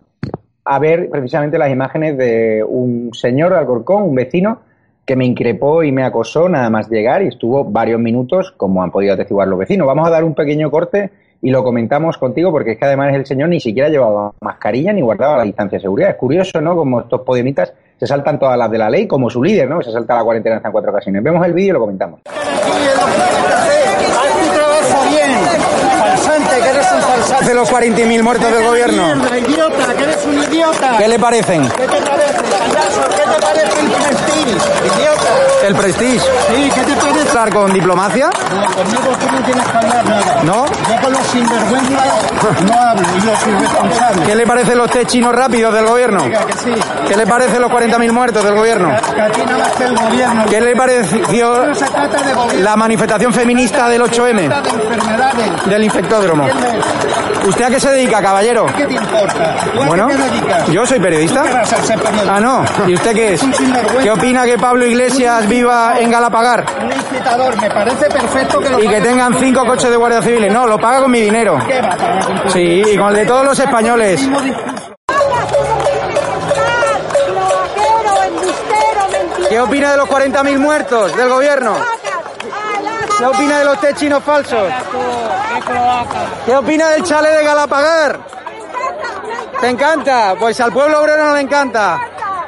a ver precisamente las imágenes de un señor de Alcorcón, un vecino, que me increpó y me acosó nada más llegar y estuvo varios minutos, como han podido atestiguar los vecinos. Vamos a dar un pequeño corte y lo comentamos contigo porque es que además el señor ni siquiera llevaba mascarilla ni guardaba la distancia de seguridad. Es curioso, ¿no? Como estos podemitas se saltan todas las de la ley, como su líder, ¿no? Se salta la cuarentena en cuatro ocasiones. Vemos el vídeo y lo comentamos. de los 40.000 muertos del gobierno? idiota, un idiota. ¿Qué le parecen? ¿Qué te parece, ¿Qué te parece el prestige? Sí, ¿qué te parece? ¿Hablar con diplomacia? No, conmigo tú no tienes que hablar nada. ¿No? Yo con los sinvergüenzas no hablo y los irresponsables. ¿Qué le parecen los test chinos rápidos del gobierno? Diga que sí. ¿Qué le parecen los 40.000 muertos del gobierno? Que aquí nada más que el gobierno. ¿Qué le pareció No se trata de gobierno. la manifestación feminista del 8M? Se trata de enfermedades. Del infectódromo. ¿Usted a qué se dedica, caballero? ¿Qué te importa? ¿Tú a Bueno, qué te dedicas? yo soy periodista. ¿Tú qué vas a ser periodista? Ah, no. ¿Y usted qué es? ¿Qué opina que Pablo Iglesias viva en Galapagar? Un incitador, me parece perfecto que lo Y que tengan cinco coches de guardia civiles. No, lo paga con mi dinero. ¿Qué va a Sí, y con el de todos los españoles. ¿Qué opina de los 40.000 muertos del gobierno? ¿Qué opina de los test chinos falsos? ¿Qué opina del chale de Galapagar? ¿Te encanta? Pues al pueblo obrero no le encanta.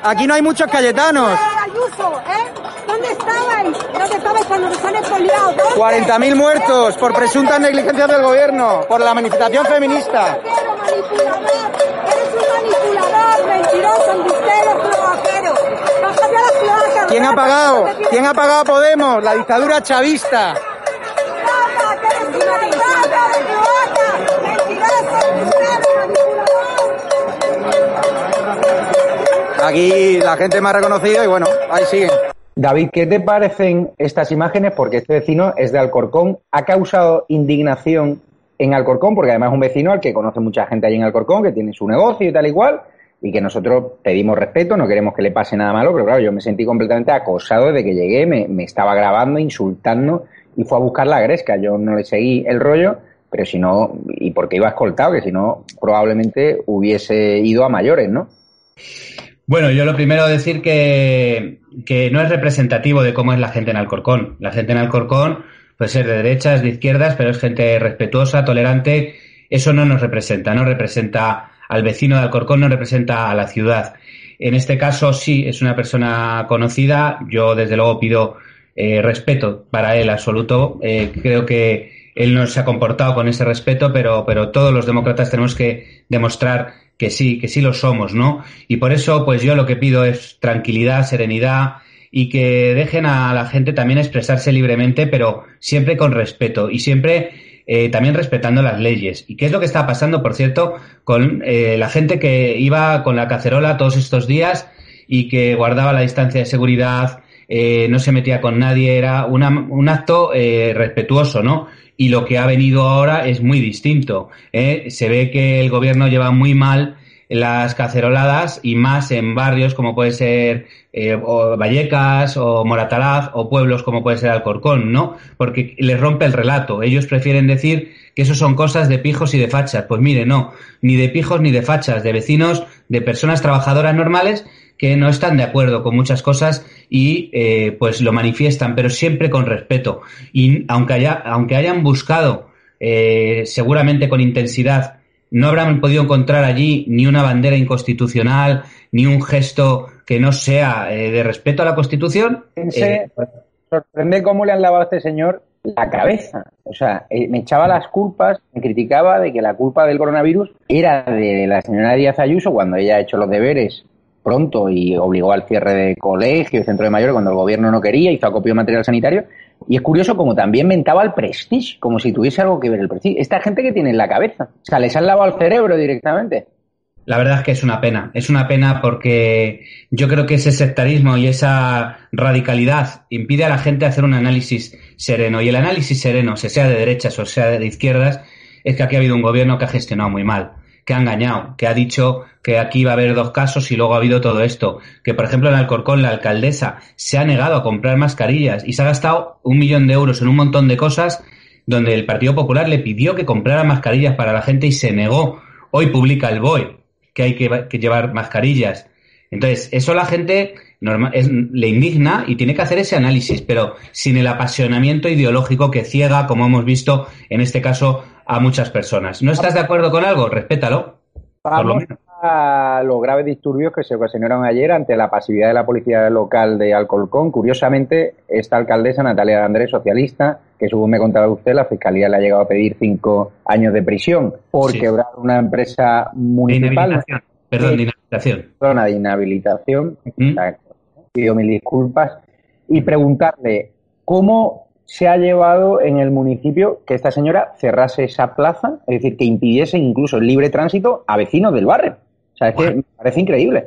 Aquí no hay muchos cayetanos. Ayuso, ¿eh? ¿Dónde estabais? ¿Dónde estabais cuando nos han expoliado? ¿Dónde? 40.000 muertos por presuntas negligencias del gobierno, por la manifestación feminista. Eres un manipulador, mentiroso, embustero. Bájate a cloacas. ¿Quién ha pagado? ¿Quién ha pagado a Podemos? La dictadura chavista. Aquí la gente me ha reconocido y bueno, ahí siguen. David, ¿qué te parecen estas imágenes? Porque este vecino es de Alcorcón, ha causado indignación en Alcorcón, porque además es un vecino al que conoce mucha gente allí en Alcorcón, que tiene su negocio y tal y cual, y que nosotros pedimos respeto, no queremos que le pase nada malo, pero claro, yo me sentí completamente acosado desde que llegué, me, me estaba grabando, insultando, y fue a buscar la gresca. Yo no le seguí el rollo, pero si no, y porque iba escoltado, que si no, probablemente hubiese ido a mayores, ¿no? Bueno, yo lo primero decir que, que no es representativo de cómo es la gente en Alcorcón. La gente en Alcorcón puede ser de derechas, de izquierdas, pero es gente respetuosa, tolerante. Eso no nos representa, no representa al vecino de Alcorcón, no representa a la ciudad. En este caso sí es una persona conocida. Yo desde luego pido eh, respeto para él absoluto. Eh, creo que él no se ha comportado con ese respeto, pero, pero todos los demócratas tenemos que demostrar que sí, que sí lo somos, ¿no? Y por eso, pues yo lo que pido es tranquilidad, serenidad y que dejen a la gente también expresarse libremente, pero siempre con respeto y siempre eh, también respetando las leyes. ¿Y qué es lo que está pasando, por cierto, con eh, la gente que iba con la cacerola todos estos días y que guardaba la distancia de seguridad, eh, no se metía con nadie, era una, un acto eh, respetuoso, ¿no? Y lo que ha venido ahora es muy distinto. ¿eh? Se ve que el gobierno lleva muy mal las caceroladas y más en barrios como puede ser eh, o Vallecas o Moratalaz o pueblos como puede ser Alcorcón, ¿no? Porque les rompe el relato. Ellos prefieren decir que eso son cosas de pijos y de fachas. Pues mire, no, ni de pijos ni de fachas, de vecinos, de personas trabajadoras normales que no están de acuerdo con muchas cosas y eh, pues lo manifiestan, pero siempre con respeto. Y aunque, haya, aunque hayan buscado eh, seguramente con intensidad, no habrán podido encontrar allí ni una bandera inconstitucional, ni un gesto que no sea eh, de respeto a la Constitución. Pensé, sorprende cómo le han lavado a este señor la cabeza. O sea, eh, me echaba las culpas, me criticaba de que la culpa del coronavirus era de la señora Díaz Ayuso cuando ella ha hecho los deberes pronto y obligó al cierre de colegios, centro de mayores cuando el gobierno no quería, hizo acopio de material sanitario. Y es curioso como también mentaba el prestige, como si tuviese algo que ver el prestige. Esta gente que tiene en la cabeza. O sea, les han lavado el cerebro directamente. La verdad es que es una pena. Es una pena porque yo creo que ese sectarismo y esa radicalidad impide a la gente hacer un análisis sereno. Y el análisis sereno, sea de derechas o sea de izquierdas, es que aquí ha habido un gobierno que ha gestionado muy mal, que ha engañado, que ha dicho que aquí va a haber dos casos y luego ha habido todo esto. Que, por ejemplo, en Alcorcón la alcaldesa se ha negado a comprar mascarillas y se ha gastado un millón de euros en un montón de cosas donde el Partido Popular le pidió que comprara mascarillas para la gente y se negó. Hoy publica el BOE que hay que, llevar mascarillas. Entonces, eso la gente le indigna y tiene que hacer ese análisis, pero sin el apasionamiento ideológico que ciega, como hemos visto en este caso, a muchas personas. ¿No estás de acuerdo con algo? Respétalo. Por lo menos. a los graves disturbios que se ocasionaron ayer ante la pasividad de la policía local de Alcolcón. Curiosamente, esta alcaldesa, Natalia Andrés, socialista, que según me contaba usted, la fiscalía le ha llegado a pedir cinco años de prisión por quebrar una empresa municipal. Perdón, de inhabilitación. De inhabilitación. Pido mil disculpas. Y preguntarle cómo se ha llevado en el municipio que esta señora cerrase esa plaza, es decir, que impidiese incluso el libre tránsito a vecinos del barrio. O sea, es que me parece increíble.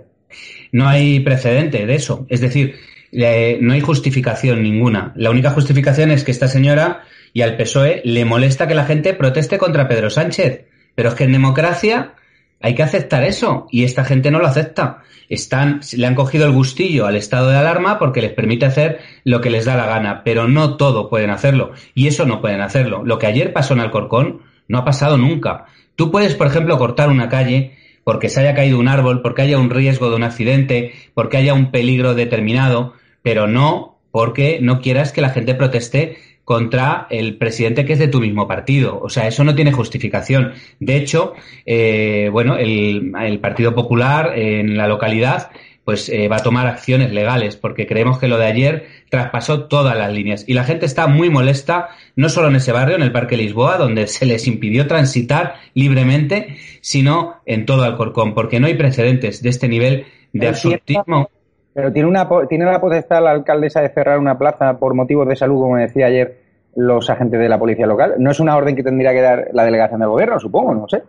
No hay precedente de eso. Es decir, no hay justificación ninguna. La única justificación es que esta señora y al PSOE le molesta que la gente proteste contra Pedro Sánchez. Pero es que en democracia hay que aceptar eso y esta gente no lo acepta. Están, le han cogido el gustillo al estado de alarma porque les permite hacer lo que les da la gana, pero no todo pueden hacerlo y eso no pueden hacerlo. Lo que ayer pasó en Alcorcón no ha pasado nunca. Tú puedes, por ejemplo, cortar una calle porque se haya caído un árbol, porque haya un riesgo de un accidente, porque haya un peligro determinado, pero no porque no quieras que la gente proteste contra el presidente que es de tu mismo partido. O sea, eso no tiene justificación. De hecho, eh, bueno, el, Partido Popular en la localidad pues eh, va a tomar acciones legales porque creemos que lo de ayer traspasó todas las líneas y la gente está muy molesta no solo en ese barrio en el Parque Lisboa donde se les impidió transitar libremente sino en todo Alcorcón porque no hay precedentes de este nivel de absurdismo pero tiene, una, tiene la potestad la alcaldesa de cerrar una plaza por motivos de salud, como decía ayer los agentes de la policía local. ¿No es una orden que tendría que dar la delegación del gobierno, supongo? No sé.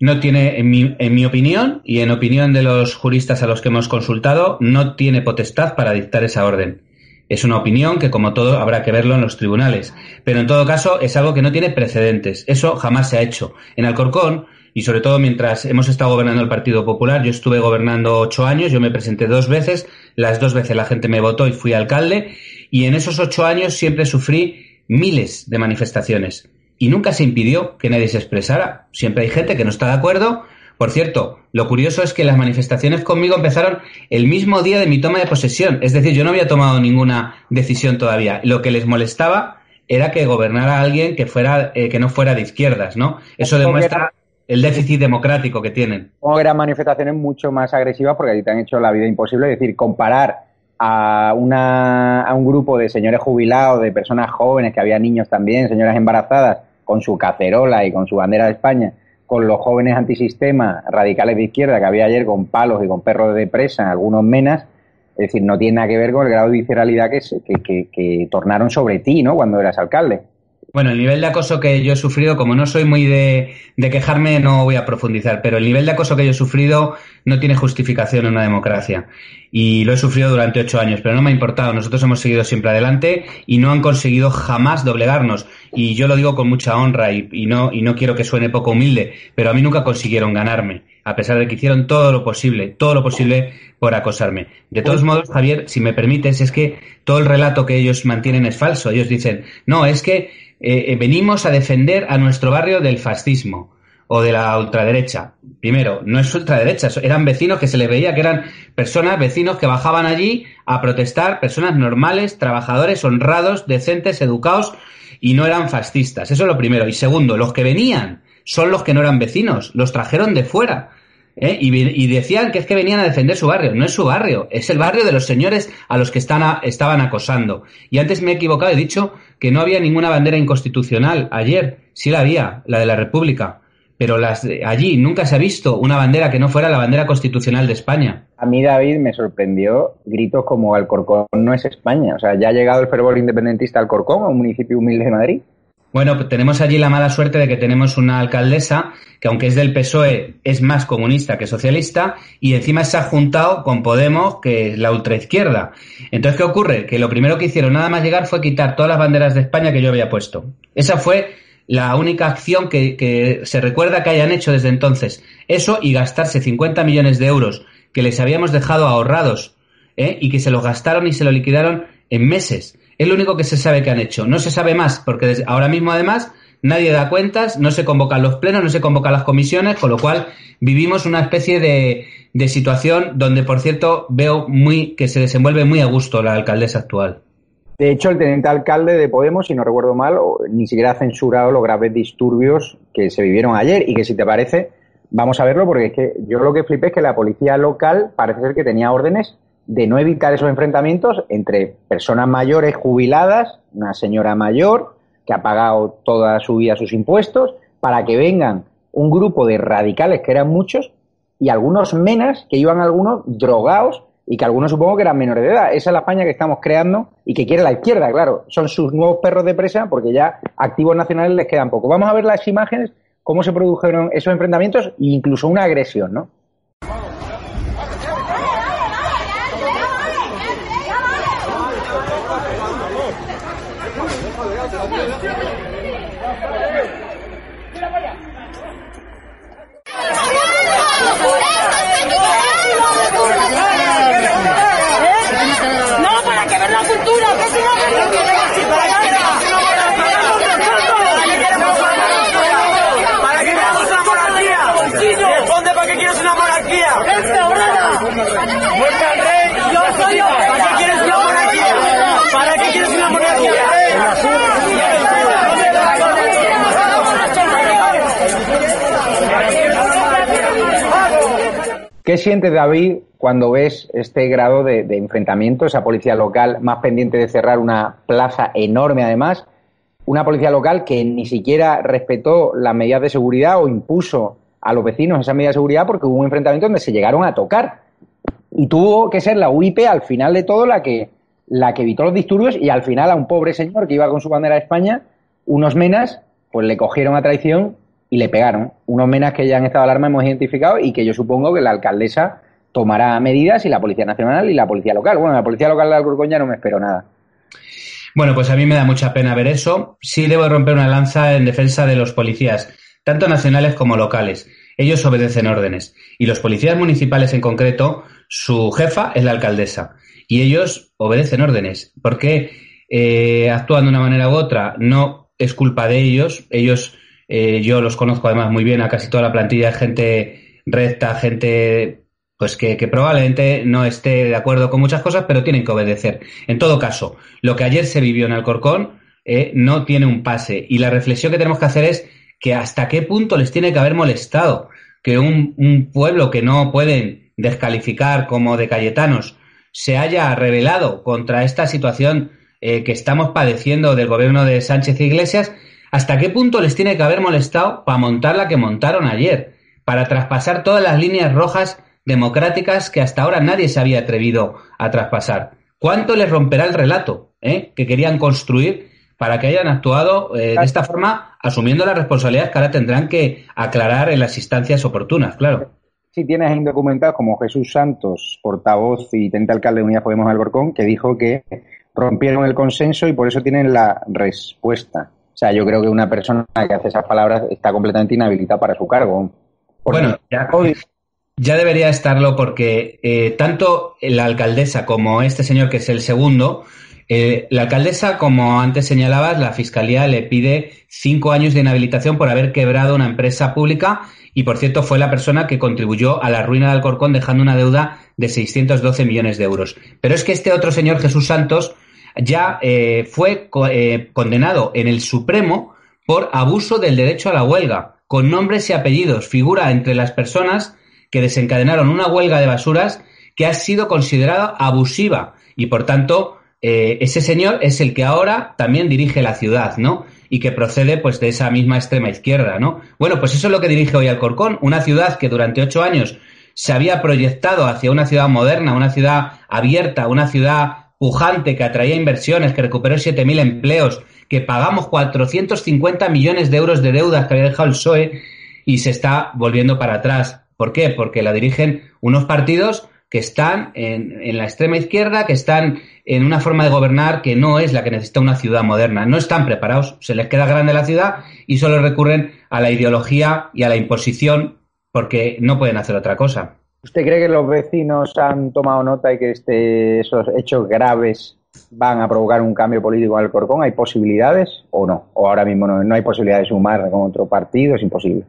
No tiene, en mi, en mi opinión y en opinión de los juristas a los que hemos consultado, no tiene potestad para dictar esa orden. Es una opinión que, como todo, habrá que verlo en los tribunales. Pero en todo caso, es algo que no tiene precedentes. Eso jamás se ha hecho. En Alcorcón, y sobre todo mientras hemos estado gobernando el Partido Popular, yo estuve gobernando ocho años, yo me presenté dos veces, las dos veces la gente me votó y fui alcalde, y en esos ocho años siempre sufrí miles de manifestaciones. Y nunca se impidió que nadie se expresara. Siempre hay gente que no está de acuerdo. Por cierto, lo curioso es que las manifestaciones conmigo empezaron el mismo día de mi toma de posesión. Es decir, yo no había tomado ninguna decisión todavía. Lo que les molestaba era que gobernara alguien que fuera eh, que no fuera de izquierdas, ¿no? Eso demuestra el déficit democrático que tienen. Como eran manifestaciones mucho más agresivas porque ahí te han hecho la vida imposible. Es decir, comparar a, una, a un grupo de señores jubilados, de personas jóvenes, que había niños también, señoras embarazadas, con su cacerola y con su bandera de España, con los jóvenes antisistema radicales de izquierda que había ayer con palos y con perros de presa, algunos menas, es decir, no tiene nada que ver con el grado de visceralidad que, que, que, que tornaron sobre ti, ¿no? Cuando eras alcalde. Bueno, el nivel de acoso que yo he sufrido, como no soy muy de, quejarme, no voy a profundizar, pero el nivel de acoso que yo he sufrido no tiene justificación en una democracia. Y lo he sufrido durante ocho años, pero no me ha importado. Nosotros hemos seguido siempre adelante y no han conseguido jamás doblegarnos. Y yo lo digo con mucha honra y, y no, y no quiero que suene poco humilde, pero a mí nunca consiguieron ganarme, a pesar de que hicieron todo lo posible, todo lo posible por acosarme. De todos modos, Javier, si me permites, es que todo el relato que ellos mantienen es falso. Ellos dicen, no, es que eh, eh, venimos a defender a nuestro barrio del fascismo o de la ultraderecha. Primero, no es ultraderecha, eran vecinos que se les veía que eran personas, vecinos que bajaban allí a protestar, personas normales, trabajadores, honrados, decentes, educados y no eran fascistas. Eso es lo primero. Y segundo, los que venían son los que no eran vecinos, los trajeron de fuera. ¿eh? Y, decían que es que venían a defender su barrio. No es su barrio, es el barrio de los señores a los que están estaban acosando. Y antes me he equivocado, he dicho que no había ninguna bandera inconstitucional. Ayer sí la había, la de la República. Pero las allí nunca se ha visto una bandera que no fuera la bandera constitucional de España. A mí, David, me sorprendió gritos como Alcorcón no es España. O sea, ya ha llegado el fervor independentista al Alcorcón, a un municipio humilde de Madrid. Bueno, pues tenemos allí la mala suerte de que tenemos una alcaldesa que, aunque es del PSOE, es más comunista que socialista y encima se ha juntado con Podemos, que es la ultraizquierda. Entonces, ¿qué ocurre? Que lo primero que hicieron nada más llegar fue quitar todas las banderas de España que yo había puesto. Esa fue la única acción que, se recuerda que hayan hecho desde entonces. Eso y gastarse 50 millones de euros que les habíamos dejado ahorrados ¿eh? y que se los gastaron y se lo liquidaron en meses. Es lo único que se sabe que han hecho. No se sabe más, porque ahora mismo además nadie da cuentas, no se convocan los plenos, no se convocan las comisiones, con lo cual vivimos una especie de, de situación donde, por cierto, veo muy que se desenvuelve muy a gusto la alcaldesa actual. De hecho, el teniente alcalde de Podemos, si no recuerdo mal, ni siquiera ha censurado los graves disturbios que se vivieron ayer y que, si te parece, vamos a verlo porque es que yo lo que flipé es que la policía local parece ser que tenía órdenes de no evitar esos enfrentamientos entre personas mayores jubiladas, una señora mayor que ha pagado toda su vida sus impuestos, para que vengan un grupo de radicales, que eran muchos, y algunos menas, que iban algunos drogados y que algunos supongo que eran menores de edad. Esa es la España que estamos creando y que quiere la izquierda, claro. Son sus nuevos perros de presa porque ya activos nacionales les quedan poco. Vamos a ver las imágenes, cómo se produjeron esos enfrentamientos e incluso una agresión, ¿no para que ver la cultura, que es una ¿Para qué queremos una monarquía? Para qué quieres una monarquía. ¿Para qué quieres una monarquía? ¿Para qué quieres una monarquía? ¿Qué sientes, David, cuando ves este grado de, de enfrentamiento, esa policía local más pendiente de cerrar una plaza enorme, además? Una policía local que ni siquiera respetó las medidas de seguridad o impuso a los vecinos esas medidas de seguridad porque hubo un enfrentamiento donde se llegaron a tocar. Y tuvo que ser la UIP al final de todo la que, la que evitó los disturbios y al final a un pobre señor que iba con su bandera de España, unos menas, pues le cogieron a traición y le pegaron. Unos menas que ya han estado alarma hemos identificado y que yo supongo que la alcaldesa tomará medidas y la Policía Nacional y la Policía Local. Bueno, la Policía Local de Alcorcón ya no me espero nada. Bueno, pues a mí me da mucha pena ver eso. Sí debo romper una lanza en defensa de los policías, tanto nacionales como locales. Ellos obedecen órdenes. Y los policías municipales en concreto, su jefa es la alcaldesa. Y ellos obedecen órdenes. Porque eh, actúan de una manera u otra, no es culpa de ellos. Ellos, eh, yo los conozco además muy bien a casi toda la plantilla gente recta, gente pues que, que, probablemente no esté de acuerdo con muchas cosas, pero tienen que obedecer. En todo caso, lo que ayer se vivió en Alcorcón eh, no tiene un pase. Y la reflexión que tenemos que hacer es que hasta qué punto les tiene que haber molestado que un, un pueblo que no pueden descalificar como de Cayetanos se haya rebelado contra esta situación eh, que estamos padeciendo del gobierno de Sánchez Iglesias, hasta qué punto les tiene que haber molestado para montar la que montaron ayer, para traspasar todas las líneas rojas democráticas que hasta ahora nadie se había atrevido a traspasar. ¿Cuánto les romperá el relato eh, que querían construir para que hayan actuado eh, de esta forma, asumiendo las responsabilidades que ahora tendrán que aclarar en las instancias oportunas, claro? Sí, tienes indocumentados como Jesús Santos, portavoz y tente alcalde de Unidas Podemos Alcorcón, que dijo que rompieron el consenso y por eso tienen la respuesta. O sea, yo creo que una persona que hace esas palabras está completamente inhabilitada para su cargo. Porque bueno, ya, ya debería estarlo porque eh, tanto la alcaldesa como este señor que es el segundo, eh, la alcaldesa, como antes señalabas, la fiscalía le pide cinco años de inhabilitación por haber quebrado una empresa pública y, por cierto, fue la persona que contribuyó a la ruina de Alcorcón dejando una deuda de 612 millones de euros. Pero es que este otro señor, Jesús Santos, ya eh, fue eh, condenado en el Supremo por abuso del derecho a la huelga, con nombres y apellidos. Figura entre las personas que desencadenaron una huelga de basuras que ha sido considerada abusiva y, por tanto, eh, ese señor es el que ahora también dirige la ciudad, ¿no? Y que procede, pues, de esa misma extrema izquierda, ¿no? Bueno, pues eso es lo que dirige hoy Alcorcón, una ciudad que durante ocho años se había proyectado hacia una ciudad moderna, una ciudad abierta, una ciudad pujante que atraía inversiones, que recuperó 7.000 empleos, que pagamos 450 millones de euros de deudas que había dejado el PSOE y se está volviendo para atrás. ¿Por qué? Porque la dirigen unos partidos que están en, en, la extrema izquierda, que están en una forma de gobernar que no es la que necesita una ciudad moderna. No están preparados, se les queda grande la ciudad y solo recurren a la ideología y a la imposición porque no pueden hacer otra cosa. ¿Usted cree que los vecinos han tomado nota y que este, esos hechos graves van a provocar un cambio político en el Corcón? ¿Hay posibilidades o no? ¿O ahora mismo no, no hay posibilidad de sumar con otro partido? Es imposible.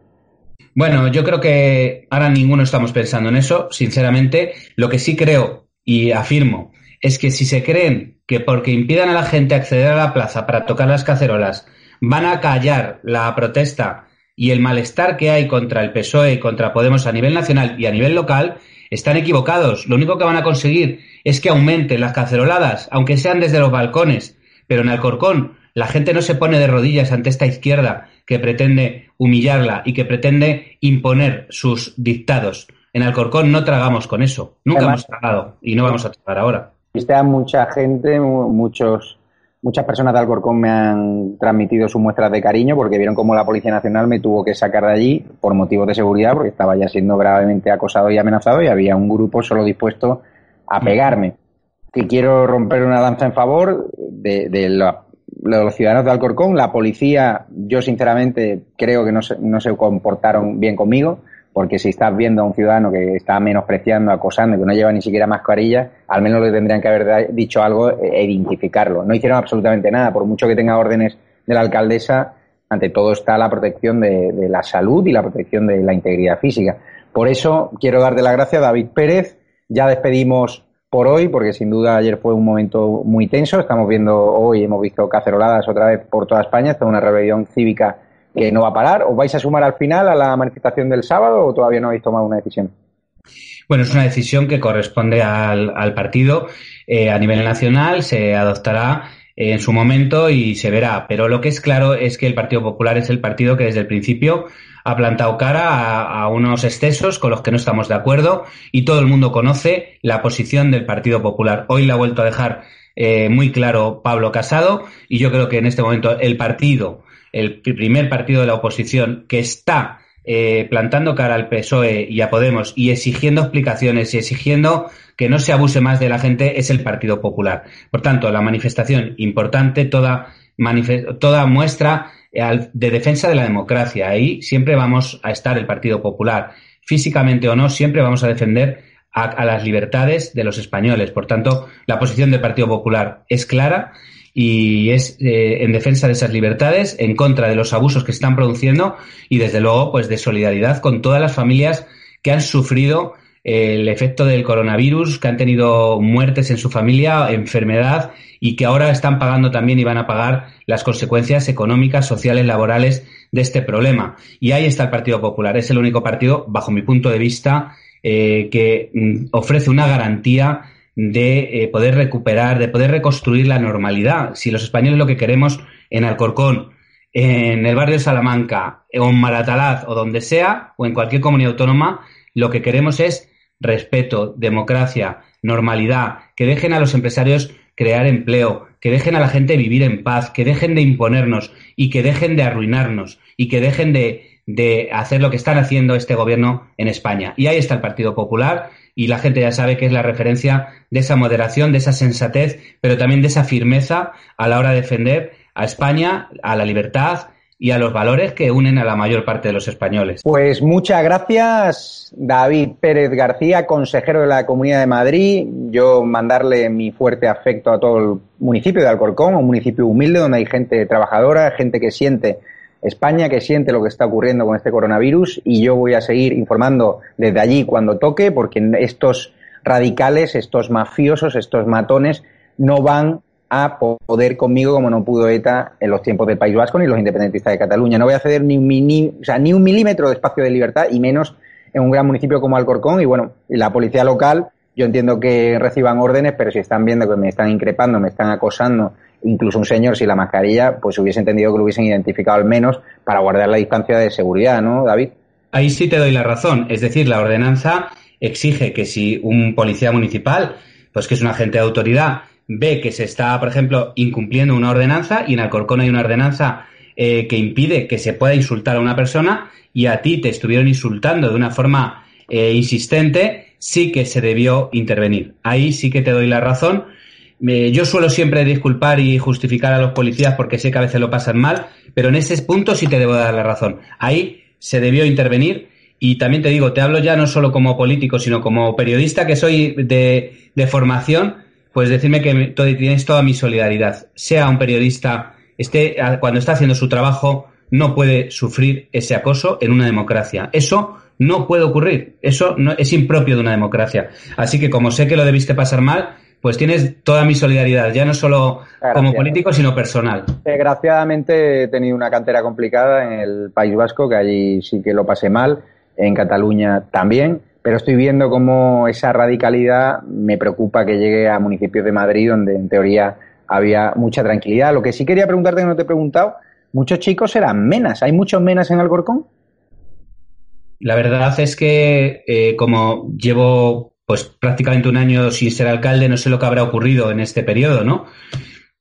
Bueno, yo creo que ahora ninguno estamos pensando en eso, sinceramente. Lo que sí creo y afirmo es que si se creen que porque impidan a la gente acceder a la plaza para tocar las cacerolas van a callar la protesta y el malestar que hay contra el PSOE y contra Podemos a nivel nacional y a nivel local, están equivocados. Lo único que van a conseguir es que aumenten las caceroladas, aunque sean desde los balcones. Pero en Alcorcón la gente no se pone de rodillas ante esta izquierda que pretende humillarla y que pretende imponer sus dictados. En Alcorcón no tragamos con eso. Nunca Además, hemos tragado y no vamos a tragar ahora. Viste a mucha gente, muchos, muchas personas de Alcorcón me han transmitido sus muestras de cariño porque vieron cómo la Policía Nacional me tuvo que sacar de allí por motivos de seguridad porque estaba ya siendo gravemente acosado y amenazado y había un grupo solo dispuesto a pegarme. Que quiero romper una danza en favor de, los ciudadanos de Alcorcón, la policía, yo sinceramente creo que no se, no se comportaron bien conmigo, porque si estás viendo a un ciudadano que está menospreciando, acosando, que no lleva ni siquiera mascarilla, al menos le tendrían que haber dicho algo e identificarlo. No hicieron absolutamente nada, por mucho que tenga órdenes de la alcaldesa, ante todo está la protección de, la salud y la protección de la integridad física. Por eso quiero darte las gracias a David Pérez. Ya despedimos por hoy, porque sin duda ayer fue un momento muy tenso. Estamos viendo hoy, hemos visto caceroladas otra vez por toda España. Esta es una rebelión cívica que no va a parar. ¿Os vais a sumar al final a la manifestación del sábado o todavía no habéis tomado una decisión? Bueno, es una decisión que corresponde al, al partido. Eh, a nivel nacional se adoptará en su momento y se verá. Pero lo que es claro es que el Partido Popular es el partido que desde el principio ha plantado cara a, unos excesos con los que no estamos de acuerdo y todo el mundo conoce la posición del Partido Popular. Hoy la ha vuelto a dejar eh, muy claro Pablo Casado y yo creo que en este momento el partido, el primer partido de la oposición que está eh, plantando cara al PSOE y a Podemos y exigiendo explicaciones y exigiendo que no se abuse más de la gente es el Partido Popular. Por tanto, la manifestación importante, toda, toda muestra de defensa de la democracia. Ahí siempre vamos a estar el Partido Popular. Físicamente o no, siempre vamos a defender a las libertades de los españoles. Por tanto, la posición del Partido Popular es clara y es eh, en defensa de esas libertades, en contra de los abusos que están produciendo y desde luego pues de solidaridad con todas las familias que han sufrido el efecto del coronavirus, que han tenido muertes en su familia, enfermedad y que ahora están pagando también y van a pagar las consecuencias económicas, sociales, laborales de este problema. Y ahí está el Partido Popular. Es el único partido, bajo mi punto de vista, eh, que mm, ofrece una garantía de eh, poder recuperar, de poder reconstruir la normalidad. Si los españoles lo que queremos en Alcorcón, en el barrio de Salamanca, o en Maratalaz, o donde sea, o en cualquier comunidad autónoma, lo que queremos es respeto, democracia, normalidad, que dejen a los empresarios crear empleo, que dejen a la gente vivir en paz, que dejen de imponernos y que dejen de arruinarnos y que dejen de, de hacer lo que están haciendo este gobierno en España. Y ahí está el Partido Popular y la gente ya sabe que es la referencia de esa moderación, de esa sensatez, pero también de esa firmeza a la hora de defender a España, a la libertad y a los valores que unen a la mayor parte de los españoles. Pues muchas gracias, David Pérez García, consejero de la Comunidad de Madrid. Yo mandarle mi fuerte afecto a todo el municipio de Alcorcón, un municipio humilde donde hay gente trabajadora, gente que siente España, que siente lo que está ocurriendo con este coronavirus y yo voy a seguir informando desde allí cuando toque, porque estos radicales, estos mafiosos, estos matones no van a poder conmigo como no pudo ETA en los tiempos del País Vasco ni los independentistas de Cataluña. No voy a ceder ni un, ni un milímetro de espacio de libertad y menos en un gran municipio como Alcorcón y bueno, la policía local, yo entiendo que reciban órdenes, pero si están viendo que me están increpando, me están acosando, incluso un señor sin la mascarilla, pues hubiese entendido que lo hubiesen identificado al menos para guardar la distancia de seguridad, ¿no, David? Ahí sí te doy la razón, es decir, la ordenanza exige que si un policía municipal, pues que es un agente de autoridad, ve que se está, por ejemplo, incumpliendo una ordenanza y en Alcorcón hay una ordenanza eh, que impide que se pueda insultar a una persona y a ti te estuvieron insultando de una forma eh, insistente, sí que se debió intervenir. Ahí sí que te doy la razón. Eh, yo suelo siempre disculpar y justificar a los policías porque sé que a veces lo pasan mal, pero en ese punto sí te debo dar la razón. Ahí se debió intervenir y también te digo, te hablo ya no solo como político, sino como periodista que soy de, formación, pues decirme que tienes toda mi solidaridad. Sea un periodista, esté, cuando está haciendo su trabajo, no puede sufrir ese acoso en una democracia. Eso no puede ocurrir. Eso no, es impropio de una democracia. Así que como sé que lo debiste pasar mal, pues tienes toda mi solidaridad, ya no solo como político, sino personal. Desgraciadamente he tenido una cantera complicada en el País Vasco, que allí sí que lo pasé mal, en Cataluña también, pero estoy viendo cómo esa radicalidad me preocupa que llegue a municipios de Madrid, donde en teoría había mucha tranquilidad. Lo que sí quería preguntarte, que no te he preguntado, muchos chicos eran menas. ¿Hay muchos menas en Alcorcón? La verdad es que eh, como llevo pues prácticamente un año sin ser alcalde, no sé lo que habrá ocurrido en este periodo, ¿no?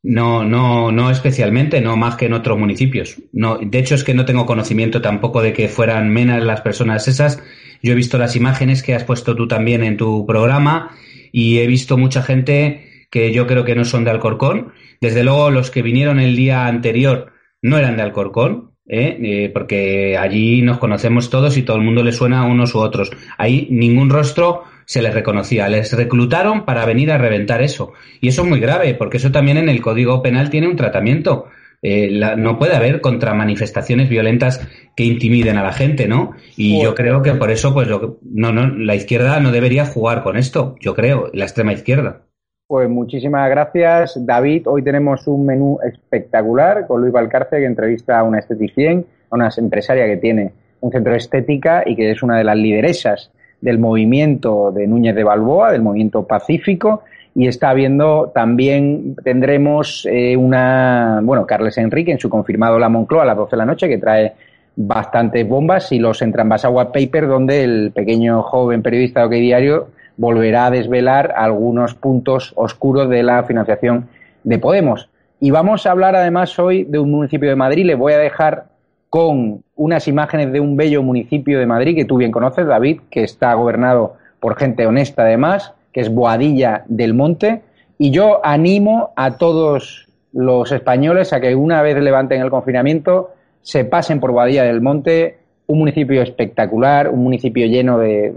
No, no, no especialmente, no más que en otros municipios. No, de hecho es que no tengo conocimiento tampoco de que fueran menas las personas esas. Yo he visto las imágenes que has puesto tú también en tu programa y he visto mucha gente que yo creo que no son de Alcorcón. Desde luego los que vinieron el día anterior no eran de Alcorcón, ¿eh? Eh, porque allí nos conocemos todos y todo el mundo le suena a unos u otros. Ahí ningún rostro se les reconocía. Les reclutaron para venir a reventar eso. Y eso es muy grave, porque eso también en el Código Penal tiene un tratamiento. Eh, no puede haber contra manifestaciones violentas que intimiden a la gente, ¿no? Y yo creo que por eso, pues, lo, no, no, la izquierda no debería jugar con esto, yo creo, la extrema izquierda. Pues muchísimas gracias, David. Hoy tenemos un menú espectacular con Luis Valcarce, que entrevista a una esteticien, a una empresaria que tiene un centro de estética y que es una de las lideresas del movimiento de Núñez de Balboa, del movimiento pacífico, y está viendo también, tendremos eh, una, bueno, Carles Enrique en su confirmado La Moncloa a las 12 de la noche, que trae bastantes bombas, y los Entrambasagua Paper, donde el pequeño joven periodista de OK Diario volverá a desvelar algunos puntos oscuros de la financiación de Podemos. Y vamos a hablar además hoy de un municipio de Madrid. Les voy a dejar con unas imágenes de un bello municipio de Madrid que tú bien conoces, David, que está gobernado por gente honesta además, que es Boadilla del Monte. Y yo animo a todos los españoles a que una vez levanten el confinamiento se pasen por Boadilla del Monte, un municipio espectacular, un municipio lleno de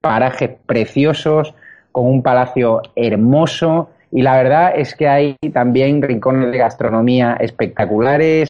parajes preciosos, con un palacio hermoso y la verdad es que hay también rincones de gastronomía espectaculares.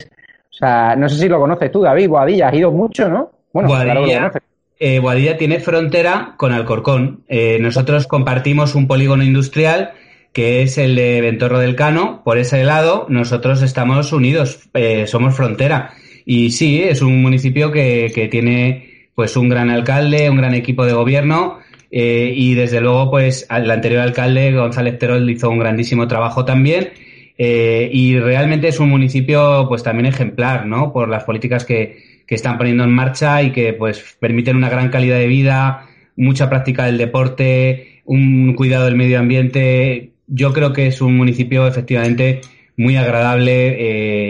O sea, no sé si lo conoces tú, David, Boadilla, has ido mucho, ¿no? Bueno, Boadilla, eh, Boadilla tiene frontera con Alcorcón. Eh, nosotros compartimos un polígono industrial que es el de Ventorro del Cano. Por ese lado, nosotros estamos unidos, eh, somos frontera. Y sí, es un municipio que, que tiene pues un gran alcalde, un gran equipo de gobierno eh, y desde luego pues el anterior alcalde González Terol hizo un grandísimo trabajo también eh, y realmente es un municipio pues también ejemplar, ¿no? Por las políticas que, que están poniendo en marcha y que pues permiten una gran calidad de vida, mucha práctica del deporte, un cuidado del medio ambiente. Yo creo que es un municipio efectivamente muy agradable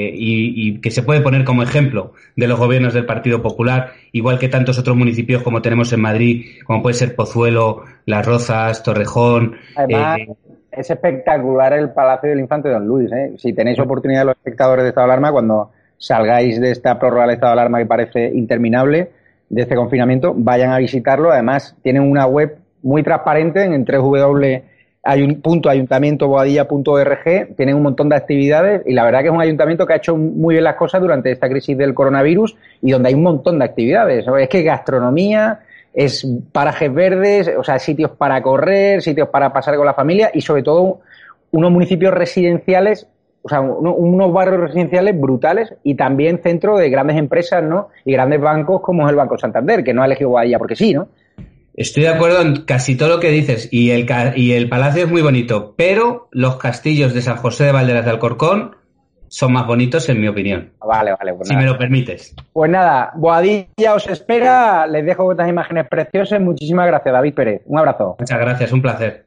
eh, y, que se puede poner como ejemplo de los gobiernos del Partido Popular, igual que tantos otros municipios como tenemos en Madrid, como puede ser Pozuelo, Las Rozas, Torrejón. Además, eh, es espectacular el Palacio del Infante Don Luis. ¿eh? Si tenéis oportunidad los espectadores de estado de alarma, cuando salgáis de esta prórroga del estado de alarma que parece interminable, de este confinamiento, vayan a visitarlo. Además, tienen una web muy transparente en 3W hay un punto ayuntamiento boadilla.org, tienen un montón de actividades y la verdad que es un ayuntamiento que ha hecho muy bien las cosas durante esta crisis del coronavirus y donde hay un montón de actividades. Es que gastronomía, es parajes verdes, o sea, sitios para correr, sitios para pasar con la familia y sobre todo unos municipios residenciales, o sea, unos barrios residenciales brutales y también centro de grandes empresas, ¿no? Y grandes bancos como es el Banco Santander, que no ha elegido Boadilla porque sí, ¿no? Estoy de acuerdo en casi todo lo que dices y el, y el palacio es muy bonito, pero los castillos de San José de Valderas de Alcorcón son más bonitos en mi opinión. Vale, vale. Pues si me lo permites. Pues nada, Boadilla os espera, les dejo estas imágenes preciosas. Muchísimas gracias, David Pérez. Un abrazo. Muchas gracias, un placer.